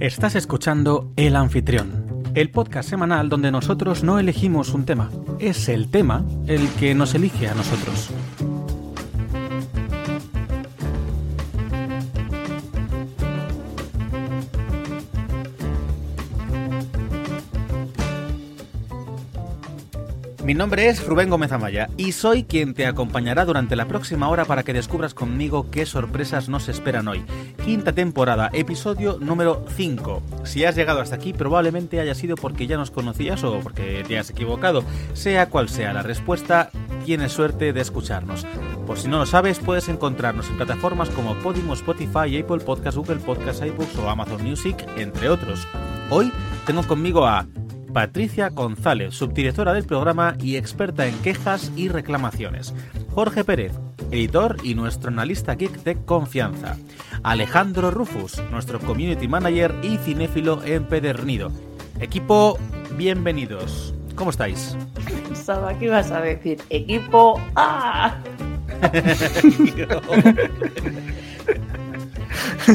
Estás escuchando El Anfitrión, el podcast semanal donde nosotros no elegimos un tema, es el tema el que nos elige a nosotros. Mi nombre es Rubén Gómez Amaya y soy quien te acompañará durante la próxima hora para que descubras conmigo qué sorpresas nos esperan hoy. Quinta temporada, episodio número 5. Si has llegado hasta aquí, probablemente haya sido porque ya nos conocías o porque te has equivocado. Sea cual sea la respuesta, tienes suerte de escucharnos. Por si no lo sabes, puedes encontrarnos en plataformas como Podimo, Spotify, Apple Podcasts, Google Podcasts, iBooks o Amazon Music, entre otros. Hoy tengo conmigo a Patricia González, subdirectora del programa y experta en quejas y reclamaciones. Jorge Pérez, editor y nuestro analista geek de confianza. Alejandro Rufus, nuestro community manager y cinéfilo empedernido. Equipo, bienvenidos. ¿Cómo estáis? Pensaba que ibas a decir equipo A.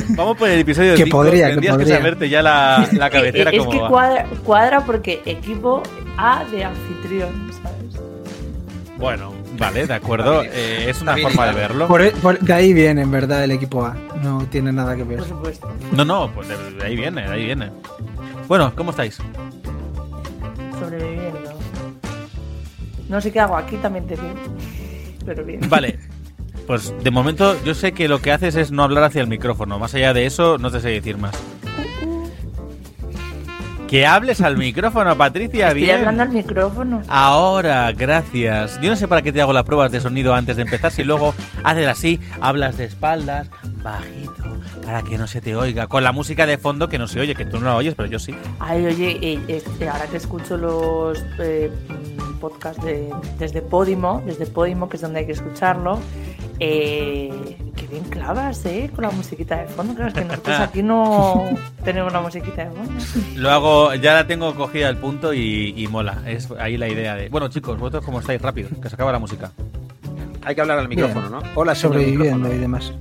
Vamos por el episodio Que 5. podría, que Tendrías que, podría. saberte ya la, la cabecera es como que va. cuadra, cuadra porque equipo A de anfitrión, ¿sabes? Bueno, vale, de acuerdo. Eh, es una forma de verlo. Por, por- de ahí viene, en verdad, el equipo A. No tiene nada que ver. Por supuesto. No, no, pues de, de ahí viene, de ahí viene. Bueno, ¿cómo estáis? Sobreviviendo. No sé qué hago aquí, también te digo. Pero bien. Vale. Pues de momento yo sé que lo que haces es no hablar hacia el micrófono. Más allá de eso, no te sé decir más. Que hables al micrófono, Patricia, Estoy bien. hablando al micrófono. Ahora, gracias. Yo no sé para qué te hago las pruebas de sonido antes de empezar, si luego haces así, hablas de espaldas, bajito, para que no se te oiga, con la música de fondo que no se oye, que tú no la oyes, pero yo sí. Ay, oye, eh, este, ahora que escucho los eh, mm, podcasts de, desde Podimo, desde Podimo, que es donde hay que escucharlo, eh, qué bien clavas, ¿eh? Con la musiquita de fondo. Claro, es que nosotros aquí no tenemos la musiquita de fondo. Lo hago, ya la tengo cogida al punto y, y mola. Es ahí la idea de. Bueno, chicos, vosotros cómo estáis rápido, que se acaba la música. Hay que hablar al micrófono, ¿no? Hola, Sobreviviendo y demás.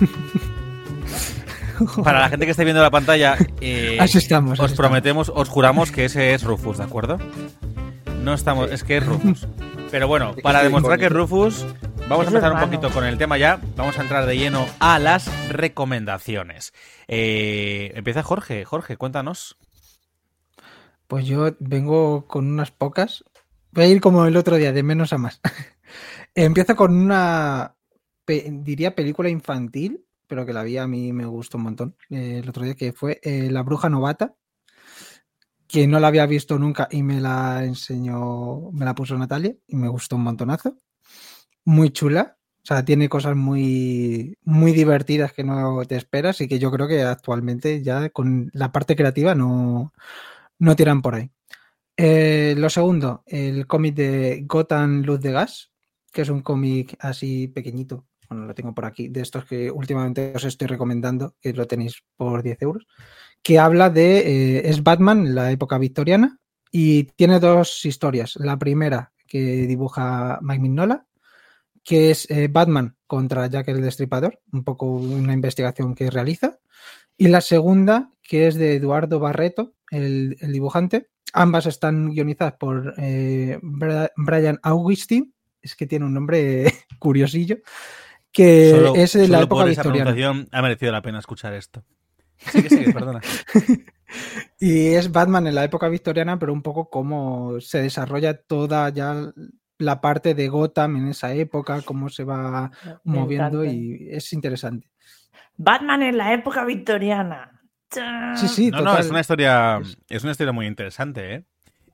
Para la gente que esté viendo la pantalla, eh, Así estamos, os prometemos, os juramos que ese es Rufus, ¿de acuerdo? No estamos, es que es Rufus. Pero bueno, para demostrar que es. Rufus, vamos a empezar un poquito con el tema ya. Vamos a entrar de lleno a las recomendaciones. Eh, empieza Jorge. Jorge, cuéntanos. Pues yo vengo con unas pocas. Voy a ir como el otro día, de menos a más. Empiezo con una, pe- diría, película infantil, pero que la vi a mí me gustó un montón eh, el otro día, que fue eh, La Bruja Novata, que no la había visto nunca y me la enseñó, me la puso Natalia y me gustó un montonazo. Muy chula. O sea, tiene cosas muy, muy divertidas que no te esperas y que yo creo que actualmente ya con la parte creativa no, no tiran por ahí. Eh, lo segundo, el cómic de Gotham Luz de Gas, que es un cómic así pequeñito. Bueno, lo tengo por aquí, de estos que últimamente os estoy recomendando, que lo tenéis por 10 euros, que habla de, eh, es Batman la época victoriana y tiene dos historias. La primera que dibuja Mike Mignola, que es eh, Batman contra Jack el Destripador, un poco una investigación que realiza. Y la segunda, que es de Eduardo Barreto, el, el dibujante. Ambas están guionizadas por eh, Brian Augustin, es que tiene un nombre curiosillo, que Solo- es de la época por esa victoriana. ha merecido la pena escuchar esto. Sí, que sí, perdona. Y es Batman en la época victoriana, pero un poco cómo se desarrolla toda ya la parte de Gotham en esa época, cómo se va Me moviendo encanta. y es interesante. Batman en la época victoriana. Sí, sí, No, no, es una historia, Es- una historia muy interesante, ¿eh?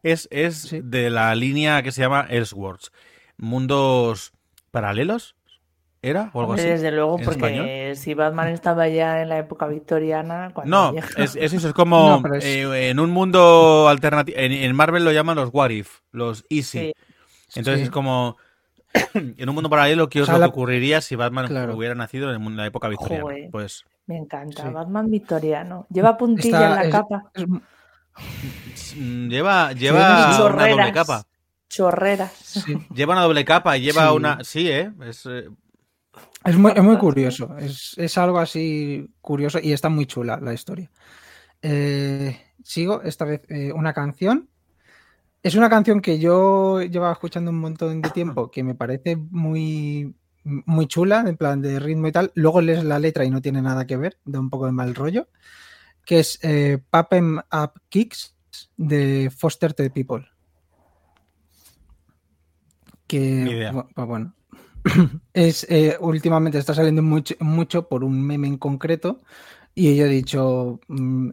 Es, es Sí. de la línea que se llama Elseworlds. Mundos paralelos, ¿era? O algo Hombre, así. Desde luego, ¿En porque español? si Batman estaba ya en la época victoriana, cuando No, es, es eso, es como No, pero es- eh, en un mundo alternativo. En, en Marvel lo llaman los What If, los Easy. Sí. Entonces Sí. es como. en un mundo paralelo, ¿qué O os lo la- que ocurriría si Batman Claro. hubiera nacido en el mundo- en la época victoriana? Joder. Pues Me encanta. Sí. Batman victoriano. Lleva puntilla Está- en la es- capa. es- mm, lleva, lleva una chorreras. doble capa. Chorreras. sí. Lleva una doble capa, lleva Sí. una. Sí, ¿eh? Es, eh, Es muy, es muy curioso, es, es, algo así curioso y está muy chula la historia. Eh, sigo esta vez eh, una canción. Es una canción que yo llevaba escuchando un montón de tiempo, que me parece muy, muy chula, en plan de ritmo y tal. Luego lees la letra y no tiene nada que ver, da un poco de mal rollo. Que es eh, Em Up Kicks de Foster the People. Que, pues bueno, es eh, últimamente está saliendo mucho, mucho por un meme en concreto y yo he dicho, mm,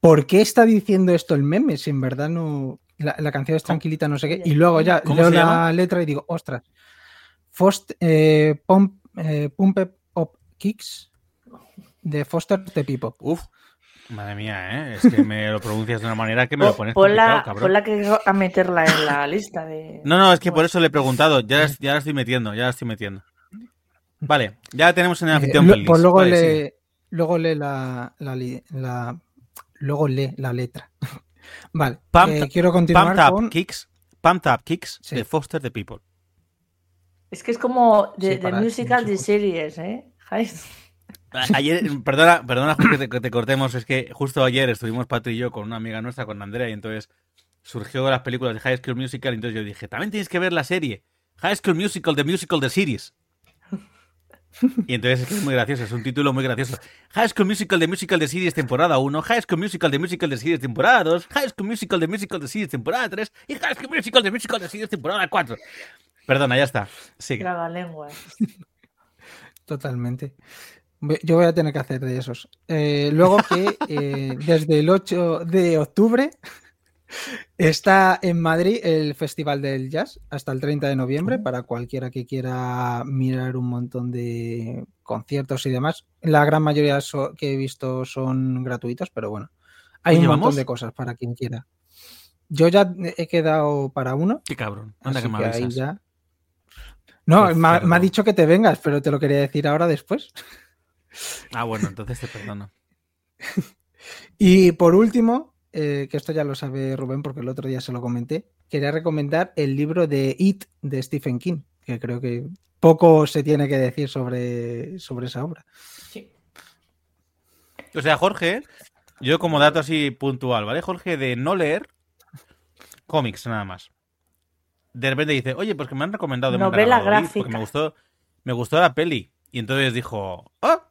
¿por qué está diciendo esto el meme si en verdad no la, canción es tranquilita, no sé qué? Y luego ya leo la letra y digo, ostras, Foster, eh, Pump, eh, Pump Up Kicks de Foster the People. Uf, Madre mía, ¿eh? Es que me lo pronuncias de una manera que me lo pones ponla, cabrón. Ponla que a meterla en la lista de... No, no, es que por eso le he preguntado. Ya, ya la estoy metiendo, ya la estoy metiendo. Vale, ya tenemos en el anfitrión eh, Pues luego, lee, luego lee la, la, Luego lee la letra. Vale, eh, quiero continuar Pumped con... Up Kicks, Pumped Up Kicks de Foster the People. Es que es como de, sí, musical de series, ¿eh? Ayer, perdona, perdona que te, cortemos, es que justo ayer estuvimos Patri y yo con una amiga nuestra, con Andrea, y entonces surgió las películas de High School Musical, y entonces yo dije, también tienes que ver la serie, High School Musical, The Musical, The Series. Y entonces es, que es muy gracioso, es un título muy gracioso. High School Musical, The Musical, The Series, temporada 1, High School Musical, The Musical, The Series, temporada 2, High School Musical, The Musical, The Series, temporada 3, y High School Musical, The Musical, The Series, temporada 4. Perdona, ya está. Sigue. lenguas. Totalmente. Yo voy a tener que hacer de esos. Eh, luego que eh, desde el 8 de octubre está en Madrid el Festival del Jazz hasta el 30 de noviembre para cualquiera que quiera mirar un montón de conciertos y demás. La gran mayoría que he visto son gratuitos, pero bueno, hay un montón de cosas para quien quiera. Yo ya he quedado para uno. Qué cabrón. Anda que, me ahí ya... No, me ha dicho que te vengas, pero te lo quería decir ahora después. Ah, bueno, entonces te perdono. y por último, eh, que esto ya lo sabe Rubén porque el otro día se lo comenté, quería recomendar el libro de It de Stephen King, que creo que poco se tiene que decir sobre, sobre esa obra. Sí. O sea, Jorge, yo como dato así puntual, ¿vale? Jorge, de no leer cómics nada más. De repente dice, oye, pues que me han recomendado de novela gráfica. Porque me gustó, me gustó la peli. Y entonces dijo, oh,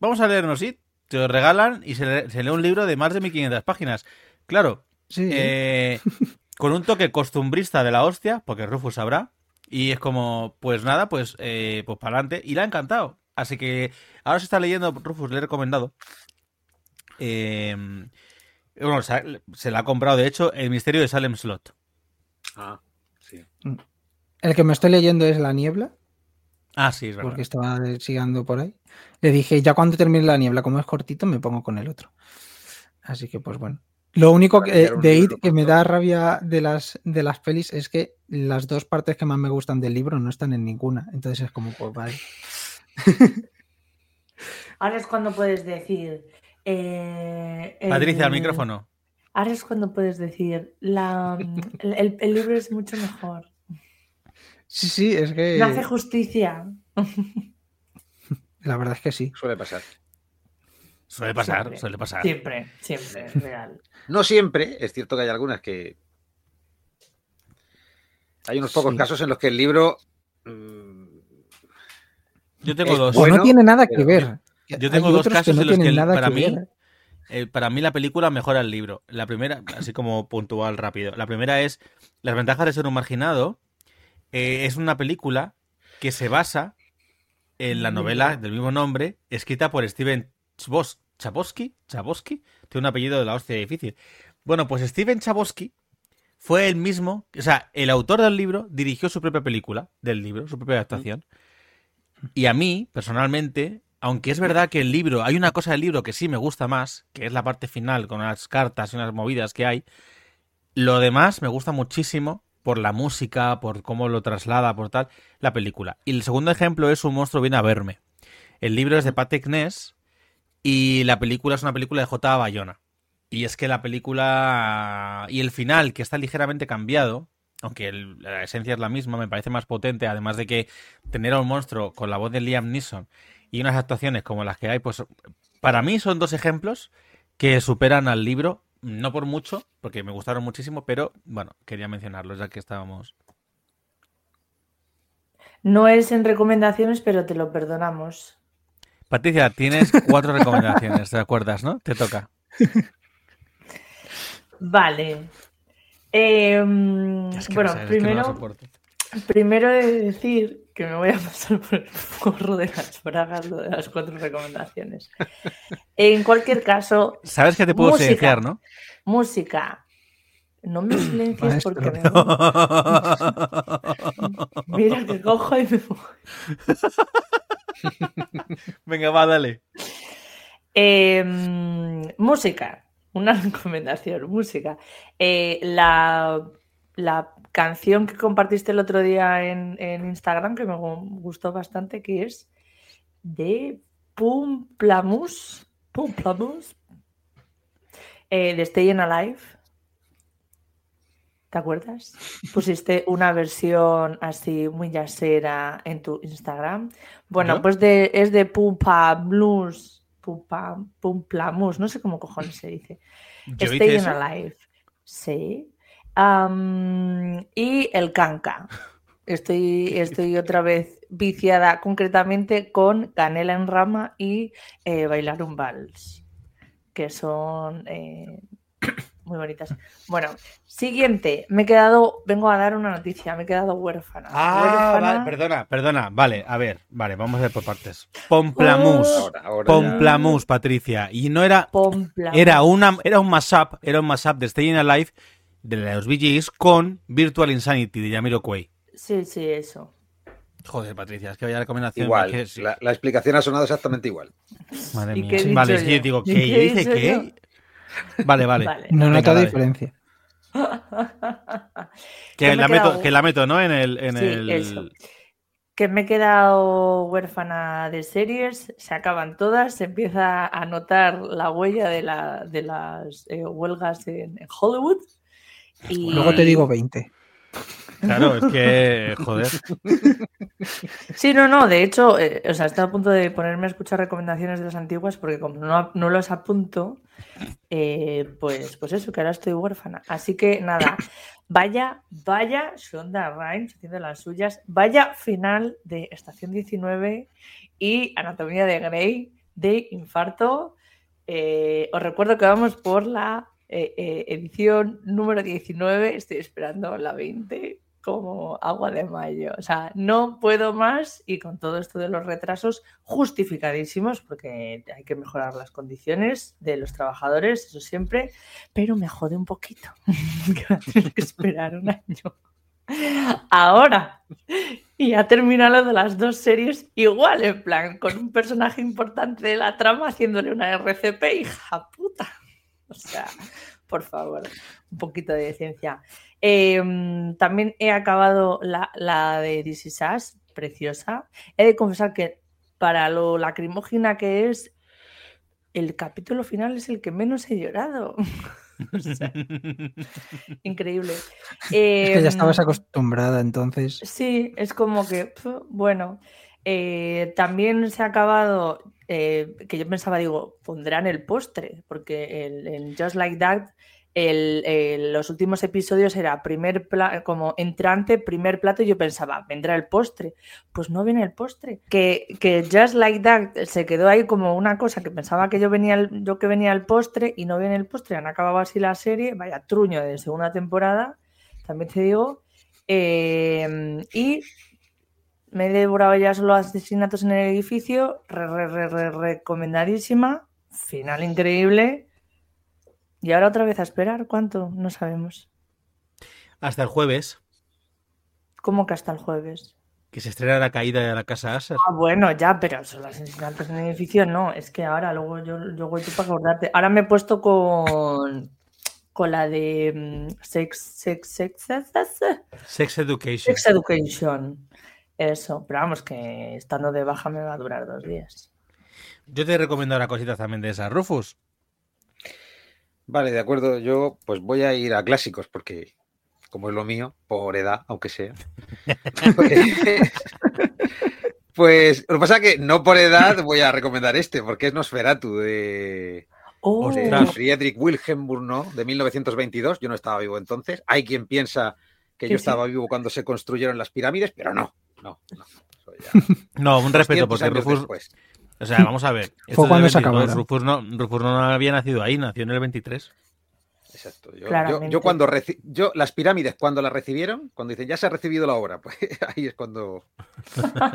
vamos a leernos y te lo regalan y se, lee un libro de más de 1500 páginas. Claro, eh, con un toque costumbrista de la hostia, porque Rufus sabrá, y es como, pues nada, pues, eh, pues para adelante, y le ha encantado. Así que ahora se está leyendo, Rufus le he recomendado. Em, bueno, se, se la ha comprado, de hecho, El misterio de Salem Slot. Ah, sí. El que me estoy leyendo es La Niebla. Ah, sí, es verdad. Porque estaba siguiendo por ahí. Le dije, ya cuando termine la niebla, como es cortito, me pongo con el otro. Así que, pues bueno. Lo único que, de It que me da rabia de las, de las pelis es que las dos partes que más me gustan del libro no están en ninguna. Entonces es como, pues vale. Ahora es cuando puedes decir. Eh, Patricia, al micrófono. Ahora es cuando puedes decir. La, el, el libro es mucho mejor. Sí, sí, es que. No hace justicia. La verdad es que sí. Suele pasar. Suele pasar, suele pasar. Siempre, siempre, real. No siempre, es cierto que hay algunas que. Hay unos pocos casos en los que el libro. Mm, Yo tengo dos. no tiene nada que ver. Yo tengo dos casos en los que para mí. Eh, para mí la película mejora el libro. La primera, así como puntual rápido. La primera es las ventajas de ser un marginado. Eh, es una película que se basa en la novela del mismo nombre, escrita por Steven Chabosky. Chabosky, tiene un apellido de la hostia difícil. Bueno, pues Steven Chabosky fue el mismo, o sea, el autor del libro dirigió su propia película del libro, su propia adaptación. Y a mí, personalmente, aunque es verdad que el libro, hay una cosa del libro que sí me gusta más, que es la parte final con unas cartas y unas movidas que hay, lo demás me gusta muchísimo por la música, por cómo lo traslada, por tal, la película. Y el segundo ejemplo es Un monstruo viene a verme. El libro es de Patrick Ness y la película es una película de J. Bayona. Y es que la película y el final, que está ligeramente cambiado, aunque la esencia es la misma, me parece más potente, además de que tener a un monstruo con la voz de Liam Neeson y unas actuaciones como las que hay, pues para mí son dos ejemplos que superan al libro, no por mucho, porque me gustaron muchísimo, pero bueno, quería mencionarlos ya que estábamos. No es en recomendaciones, pero te lo perdonamos. Patricia, tienes cuatro recomendaciones, ¿te acuerdas, no? Te toca. Vale. Eh, Es que bueno, no sé, es que no lo primero, primero he de decir que me voy a pasar por el forro de las bragas lo de las cuatro recomendaciones. En cualquier caso, Sabes que te puedo Música. silenciar, ¿no? música. No me silencies Maestro. porque me... Mira que cojo y me. Venga, va, dale. Eh, mm, música, una recomendación, música. Eh, la, la canción que compartiste el otro día en, en Instagram, que me gu- gustó bastante, que es de Pumplamus, Pumplamus, eh, de Stayin' Alive. ¿Te acuerdas? Pusiste una versión así muy yasera en tu Instagram. Bueno, pues de, es de Pumpa Blues, Pumpa, Pumplamus, no sé cómo cojones se dice. Yo hice Stayin' eso. Alive. Sí. Y el canca. Estoy, estoy otra vez viciada concretamente con Canela en Rama y eh, Bailar un Vals, que son eh, muy bonitas. Bueno, siguiente. Me he quedado, vengo a dar una noticia, me he quedado huérfana. Ah, Huérfana. vale, perdona, perdona. Vale, a ver, vale, vamos a ver por partes. Pomplamus. Ahora, ahora ya. Pomplamus, Patricia. Y no era. Pomplamus. Era, una, era un mashup, era un mashup de Staying Alive de los Gees con Virtual Insanity de Jamiroquai. Sí, sí, eso. Joder, Patricia, es que vaya recomendación. Igual, que sí. la, la explicación ha sonado exactamente igual. Madre ¿Y mía. qué Vale, que yo? digo, ¿Y ¿qué? dice qué. Vale, vale. Vale. No dale. diferencia. Que la, meto, que la meto, ¿no? En el. En Sí, el... eso. que me he quedado huérfana de series, se acaban todas, se empieza a notar la huella de, la, de las eh, huelgas en, en Hollywood. Y... Luego te digo 20. Claro, es que. Joder. Sí, no, no, de hecho, eh, o sea, estoy a punto de ponerme a escuchar recomendaciones de las antiguas porque como no, no los apunto, eh, pues, pues eso, que ahora estoy huérfana. Así que nada, vaya, vaya Shonda Rhimes haciendo las suyas, vaya final de Estación 19 y Anatomía de Grey de Infarto. Eh, os recuerdo que vamos por la eh, eh, edición número 19, estoy esperando la 20 como agua de mayo. O sea, no puedo más y con todo esto de los retrasos justificadísimos, porque hay que mejorar las condiciones de los trabajadores, eso siempre, pero me jode un poquito que va a tener que esperar un año. Ahora, y ha terminado de las dos series igual, en plan, con un personaje importante de la trama haciéndole una RCP, hija puta. O sea, por favor, un poquito de ciencia. Eh, también he acabado la, la de This Is Us, preciosa. He de confesar que para lo lacrimógena que es, el capítulo final es el que menos he llorado. O sea, increíble. Es que ya estabas Em, acostumbrada, entonces. Sí, es como que, bueno, eh, también se ha acabado, eh, que yo pensaba, digo, pondrán el postre, porque el, en Just Like That, el- el- los últimos episodios era primer como entrante, primer plato, y yo pensaba, vendrá el postre. Pues no viene el postre. Que, que Just Like That se quedó ahí como una cosa que pensaba que yo venía el, yo que venía el postre y no viene el postre, han acabado así la serie, vaya truño de segunda temporada, también te digo. Eh, y me he devorado ya solo asesinatos en el edificio. Re, re, re, re- recomendadísima. Final increíble. Y ahora otra vez a esperar. ¿Cuánto? No sabemos. Hasta el jueves, ¿Cómo que hasta el jueves? que se estrena la caída de la casa Aser. Ah, bueno, ya, pero solo asesinatos en el edificio no. Es que ahora, luego yo, yo para acordarte. Ahora me he puesto con, con la de mm, sex, sex, sex, sex, Sex Education. Sex Education. Eso, pero vamos, que estando de baja me va a durar dos días. Yo te recomiendo ahora cositas también de esas, Rufus. Vale, de acuerdo. Yo pues voy a ir a clásicos porque, como es lo mío, por edad, aunque sea. pues, pues, lo que pasa es que no por edad voy a recomendar este, porque es Nosferatu de, Oh, de. Friedrich Wilhelm Murnau de 1922. Yo no estaba vivo entonces. Hay quien piensa que yo sí. estaba vivo cuando se construyeron las pirámides, pero no, no, no. Ya No, un respeto, 200 porque Rufus, después. o sea, vamos a ver. esto Fue cuando se 22, acabaron. Rufus no, Rufus no había nacido ahí, nació en el 23. Exacto. Yo, yo- Claramente. yo cuando reci- yo las pirámides cuando las recibieron, cuando dicen ya se ha recibido la obra, pues ahí es cuando.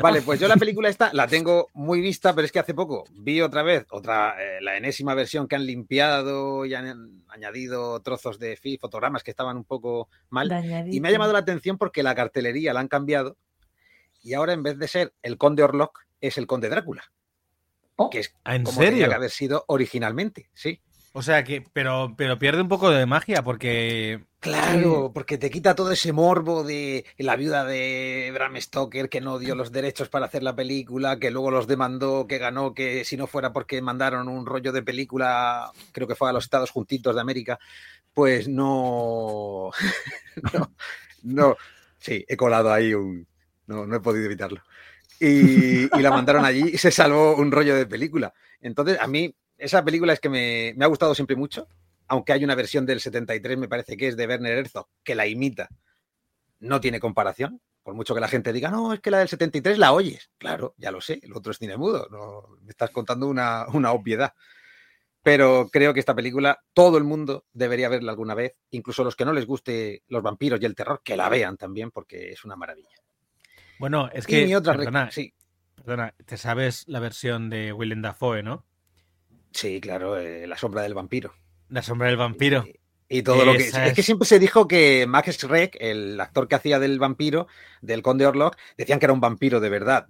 Vale, pues yo la película esta la tengo muy vista, pero es que hace poco vi otra vez otra eh, la enésima versión que han limpiado y han añadido trozos de fotogramas que estaban un poco mal. dañadito. Y me ha llamado la atención porque la cartelería la han cambiado y ahora en vez de ser el conde Orlok es el conde Drácula, Oh, que es ¿En como tenía serio? que haber sido originalmente, sí. O sea que, pero, pero pierde un poco de magia porque. Claro, porque te quita todo ese morbo de la viuda de Bram Stoker que no dio los derechos para hacer la película, que luego los demandó, que ganó, que si no fuera porque mandaron un rollo de película, creo que fue a los Estados Juntitos de América, pues no, no, no, sí, he colado ahí un, no, no he podido evitarlo. Y, la mandaron allí y se salvó un rollo de película. Entonces, a mí, esa película es que me, me ha gustado siempre mucho aunque hay una versión del 73, me parece que es de Werner Herzog, que la imita, no tiene comparación. Por mucho que la gente diga, no, es que la del 73 la oyes. Claro, ya lo sé, el otro es cine mudo, no, me estás contando una, una obviedad. Pero creo que esta película todo el mundo debería verla alguna vez, incluso los que no les guste los vampiros y el terror, que la vean también, porque es una maravilla. Bueno, es y que. mi otra... perdona, Sí, perdona, te sabes la versión de Willem Dafoe, ¿no? sí, claro, eh, La sombra del vampiro. La sombra del vampiro. Y, y todo lo que... Es que siempre se dijo que Max Schreck, el actor que hacía del vampiro, del conde Orlok, decían que era un vampiro de verdad.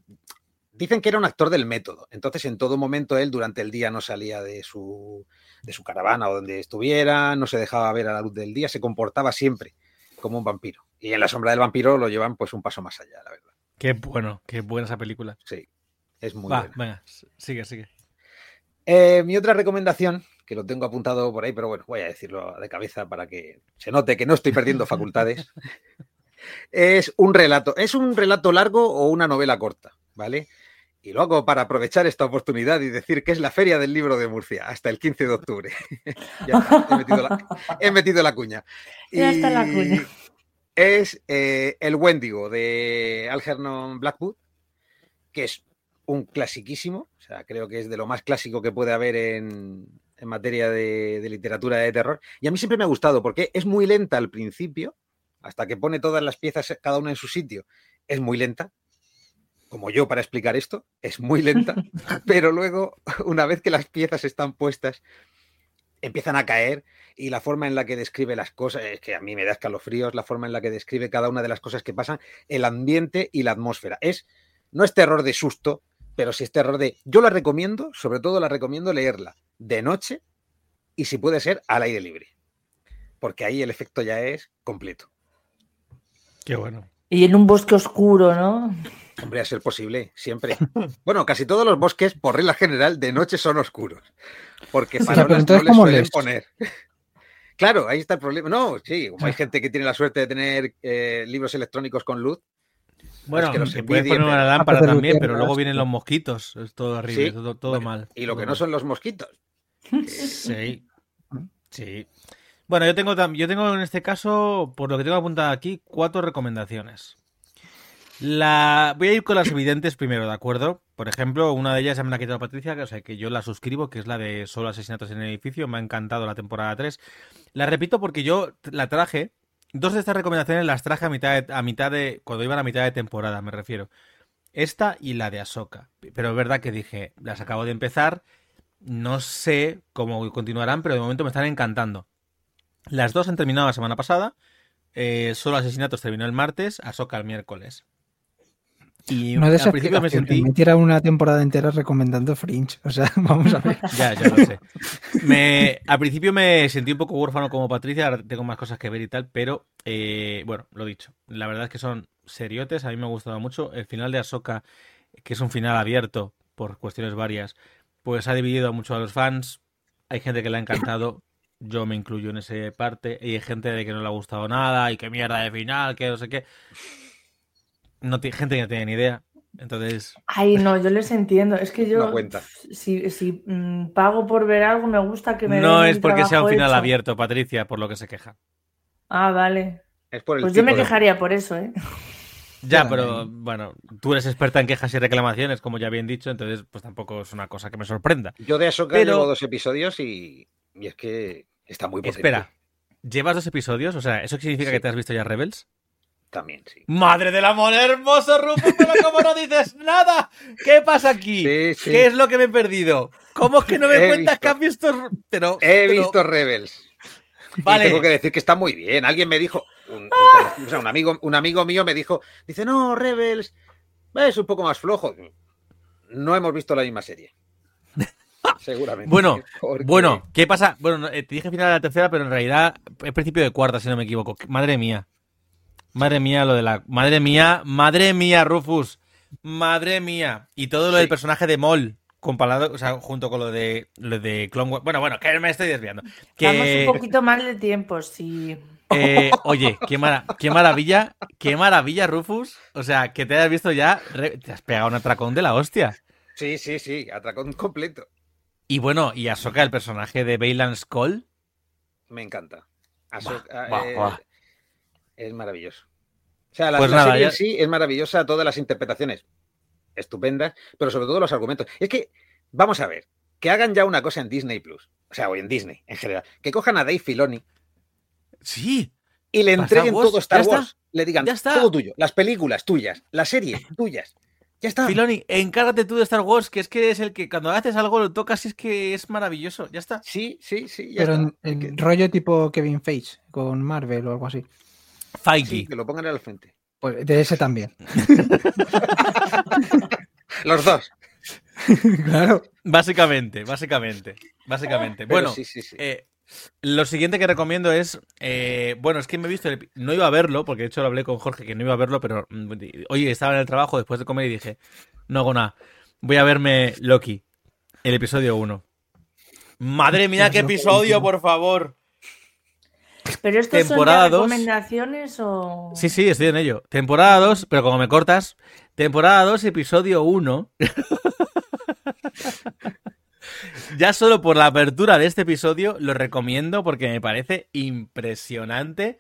Dicen que era un actor del método. Entonces, en todo momento, él durante el día no salía de su, de su caravana o donde estuviera, no se dejaba ver a la luz del día, se comportaba siempre como un vampiro. Y en la sombra del vampiro lo llevan pues un paso más allá, la verdad. Qué bueno, qué buena esa película. Sí, es muy Va, buena. venga, sigue, sigue. Eh, mi otra recomendación, que lo tengo apuntado por ahí, pero bueno, voy a decirlo de cabeza para que se note que no estoy perdiendo facultades, es un relato. ¿Es un relato largo o una novela corta? ¿Vale? Y lo hago para aprovechar esta oportunidad y decir que es la Feria del Libro de Murcia, hasta el 15 de octubre. ya está, he metido la, he metido la cuña. Ya está la Y cuña. Es eh, El Wendigo de Algernon Blackwood, que es un clasiquísimo, o sea, creo que es de lo más clásico que puede haber en, en materia de, de literatura de terror. Y a mí siempre me ha gustado porque es muy lenta al principio, hasta que pone todas las piezas cada una en su sitio, es muy lenta, como yo para explicar esto, es muy lenta, pero luego, una vez que las piezas están puestas, empiezan a caer y la forma en la que describe las cosas, es que a mí me da escalofríos, la forma en la que describe cada una de las cosas que pasan, el ambiente y la atmósfera. Es, no es terror de susto, pero sí es terror de... Yo la recomiendo, sobre todo la recomiendo leerla de noche y si puede ser al aire libre, porque ahí el efecto ya es completo. Qué bueno. Y en un bosque oscuro, ¿no? Hombre, a ser posible, siempre. Bueno, casi todos los bosques, por regla general, de noche son oscuros. Porque Sí, pero no les ¿cómo suelen poner. Claro, ahí está el problema. No, sí, como hay gente que tiene la suerte de tener eh, libros electrónicos con luz. Bueno, que los se puede poner una pero- lámpara de también, pero luego vienen los mosquitos. Es todo horrible, Sí. todo, todo Bueno, mal. Y lo que no son los mosquitos. Sí. Sí. Bueno, yo tengo, yo tengo en este caso, por lo que tengo apuntado aquí, cuatro recomendaciones. La... Voy a ir con las evidentes primero, ¿de acuerdo? Por ejemplo, una de ellas ya me la ha quitado Patricia, que, o sea, que yo la suscribo, que es la de Solo asesinatos en el edificio. Me ha encantado la temporada 3. La repito porque yo la traje. Dos de estas recomendaciones las traje a mitad de, a mitad de cuando iban a mitad de temporada, me refiero. Esta y la de Ahsoka. Pero es verdad que dije, las acabo de empezar. No sé cómo continuarán, pero de momento me están encantando. Las dos han terminado la semana pasada. Eh, solo Asesinatos terminó el martes, Ahsoka el miércoles. Y No al des principio me sentí. Me tira una temporada entera recomendando Fringe. O sea, vamos a ver. Ya, ya lo sé. Me, al principio me sentí un poco huérfano como Patricia, ahora tengo más cosas que ver y tal, pero eh, bueno, lo dicho. La verdad es que son seriotes, a mí me ha gustado mucho. El final de Ahsoka, que es un final abierto por cuestiones varias, pues ha dividido mucho a los fans. Hay gente que le ha encantado. yo me incluyo en esa parte, y hay gente de que no le ha gustado nada, y que mierda de final, que no sé qué. No gente que no tiene ni idea. Entonces, Ay, no, yo les entiendo. Es que yo, No cuenta. si, si mm, pago por ver algo, me gusta que me no den es mi porque sea un final hecho. abierto, Patricia, por lo que se queja. Ah, vale. Es por el Pues yo me de- quejaría por eso, ¿eh? Ya, pero bueno, tú eres experta en quejas y reclamaciones, como ya bien dicho, entonces pues tampoco es una cosa que me sorprenda. Yo de Ahsoka Pero- llevo dos episodios y, y es que está muy potente. Espera, ¿llevas dos episodios? O sea, ¿eso significa Sí. que te has visto ya Rebels? También, sí. ¡Madre del amor hermoso, Rufus! ¡Pero cómo no dices nada! ¿Qué pasa aquí? Sí, sí. ¿Qué es lo que me he perdido? ¿Cómo es que no me He cuentas visto. que has visto? Pero, He pero- visto Rebels. Vale. Y tengo que decir que está muy bien. Alguien me dijo, un, un- ¡Ah! o sea, un amigo, un amigo mío me dijo, dice, no, Rebels es un poco más flojo. No hemos visto la misma serie. Seguramente. Bueno, Porque- Bueno, ¿qué pasa? Bueno, no, eh, te dije final de la tercera, pero en realidad es principio de cuarta, si no me equivoco. Madre mía. Madre mía, lo de la. Madre mía, madre mía, Rufus. Madre mía. Y todo lo del personaje de Moll, comparado, o sea, junto con lo de, lo de Clone Wars. Bueno, bueno, que me estoy desviando. Que, Vamos un poquito mal de tiempo, sí. eh, oye, qué, mara- qué maravilla, qué maravilla, Rufus. O sea, que te hayas visto ya. re- Te has pegado un atracón de la hostia. Sí, sí, sí, atracón completo. Y bueno, y Ahsoka, el personaje de Bailan Skull. Me encanta. Eh. Es maravilloso. O sea, la, Pues la nada, serie ya- en sí es maravillosa, todas las interpretaciones estupendas, pero sobre todo los argumentos. Es que, vamos a ver, que hagan ya una cosa en Disney Plus, o sea, o en Disney en general, que cojan a Dave Filoni Sí, y le entreguen todo Star ya está. Wars, le digan Ya está. todo tuyo, las películas tuyas, las series tuyas, ya está. Filoni, encárgate tú de Star Wars, que es que es el que cuando haces algo lo tocas y es que es maravilloso. Ya está. Sí, sí, sí, ya Pero está. en, rollo tipo Kevin Feige con Marvel o algo así. Feige. sí, que lo pongan al frente. Pues de ese también. Los dos. claro. Básicamente, básicamente. Básicamente. Pero bueno, sí, sí, sí. eh, lo siguiente que recomiendo es. eh, bueno, es que me he visto. el no iba a verlo, porque de hecho lo hablé con Jorge que no iba a verlo, pero. mm, Oye, estaba en el trabajo después de comer y dije: No hago nada. Voy a verme Loki, el episodio 1. Madre mía, qué episodio, por favor. ¿Pero esto son Temporada ya dos. recomendaciones o...? Sí, sí, estoy en ello. Temporada 2, pero como me cortas, temporada 2, episodio 1. ya solo por la apertura de este episodio lo recomiendo porque me parece impresionante.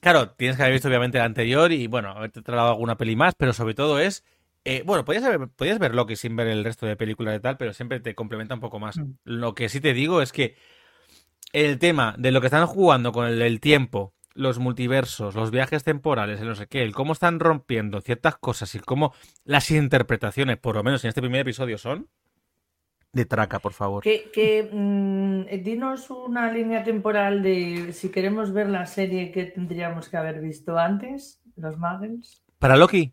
Claro, tienes que haber visto obviamente el anterior y bueno, haberte tragado alguna peli más, pero sobre todo es... eh, bueno, podías, haber- podías ver Loki sin ver el resto de películas y tal, pero siempre te complementa un poco más. Mm. Lo que sí te digo es que el tema de lo que están jugando con el tiempo, los multiversos, los viajes temporales, el no sé qué, el cómo están rompiendo ciertas cosas y cómo las interpretaciones, por lo menos en este primer episodio, son de traca, por favor. Que, que, mm, dinos una línea temporal de si queremos ver la serie que tendríamos que haber visto antes, los Muggles. Para Loki,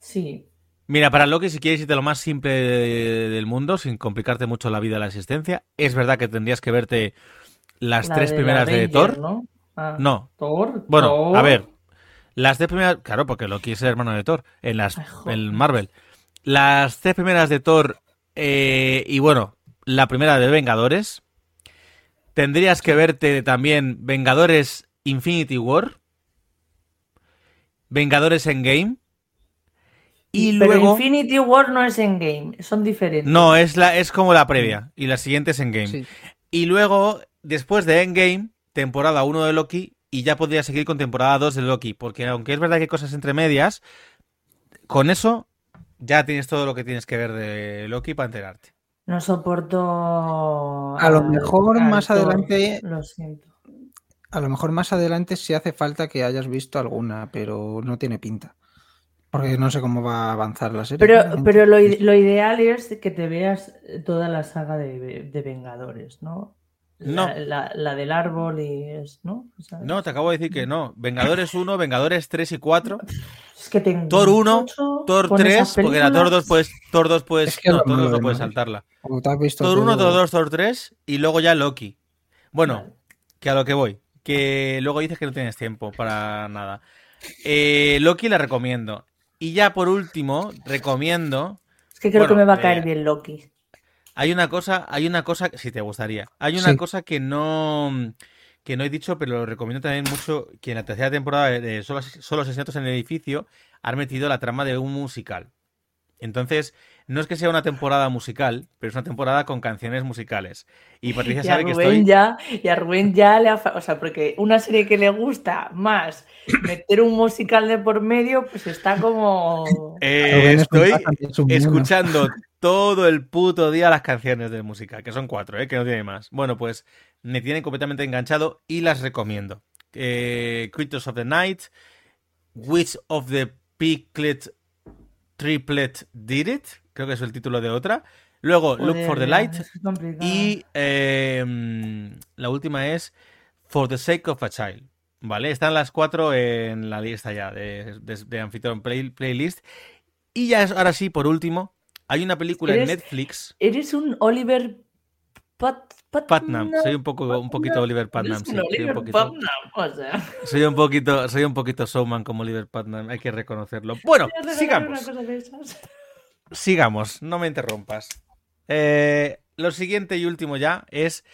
Sí. mira, para Loki, si quieres irte lo más simple de- del mundo, sin complicarte mucho la vida la existencia, es verdad que tendrías que verte las la tres primeras de Thor. ¿no? Ah, No, Thor. Bueno, Thor. a ver. Las tres primeras. Claro, porque Loki es el hermano de Thor. En las Ay, joder. en Marvel. Las tres primeras de Thor. eh, y bueno, la primera de Vengadores. Tendrías que verte también Vengadores Infinity War. Vengadores Endgame. Y Pero luego. Infinity War no es Endgame, son diferentes. No, es la, es como la previa. Y la siguiente es Endgame. Sí. Y luego, después de Endgame, temporada 1 de Loki, y ya podría seguir con temporada 2 de Loki, porque aunque es verdad que hay cosas entre medias, con eso ya tienes todo lo que tienes que ver de Loki para enterarte. No soporto. A lo mejor al más adelante- Lo siento. A lo mejor más adelante sí hace falta que hayas visto alguna, pero no tiene pinta. Porque no sé cómo va a avanzar la serie. Pero, pero lo, ideal es que te veas toda la saga de, de Vengadores, ¿no? No. La, la- la del árbol y es, ¿no? ¿Sabes? No, te acabo de decir que no. Vengadores 1, Vengadores 3 y 4, Es que tengo Thor 1, mucho Thor con 3, esas porque la Thor 2 películas. puedes, Thor 2 puedes, Es que no, Thor 2 malo no de puedes saltarla. Como te has visto Thor 1, todo- Thor 2, Thor 3 y luego ya Loki. Bueno, Vale. que a lo que voy. Que luego dices que no tienes tiempo para nada. Eh, Loki la recomiendo. Y ya por último, recomiendo. Es que creo bueno, que me va a eh, caer bien Loki. Hay una cosa, hay una cosa, si te gustaría, hay una Sí. cosa que no que no he dicho, pero lo recomiendo también mucho, que en la tercera temporada de Solo, Solo asesinatos en el edificio han metido la trama de un musical. Entonces, no es que sea una temporada musical, pero es una temporada con canciones musicales. Y Patricia Y sabe que estoy... ya, y a Rubén ya le ha... fa- O sea, porque una serie que le gusta más meter un musical de por medio, pues está como... Eh, estoy escuchando todo el puto día las canciones del musical, que son cuatro, ¿eh? que no tiene más. Bueno, pues me tienen completamente enganchado y las recomiendo. Eh, Creatures of the Night, Which of the Piglet Triplet Did It, creo que es el título de otra. Luego, Look for the Light y eh, mm, la última es For the Sake of a Child. ¿Vale? Están las cuatro en la lista ya de, de, de Play- Playlist. Y ya es- ahora sí, por último, hay una película en ¿Eres- Netflix. Eres un Oliver Pat- Patnam, soy un poco un poquito Oliver Patnam, sí, un soy un Oliver poquito, Putnam, o sea. soy un poquito, soy un poquito showman como Oliver Patnam, hay que reconocerlo. Bueno, sigamos. Sigamos, no me interrumpas. Eh, lo siguiente y último ya es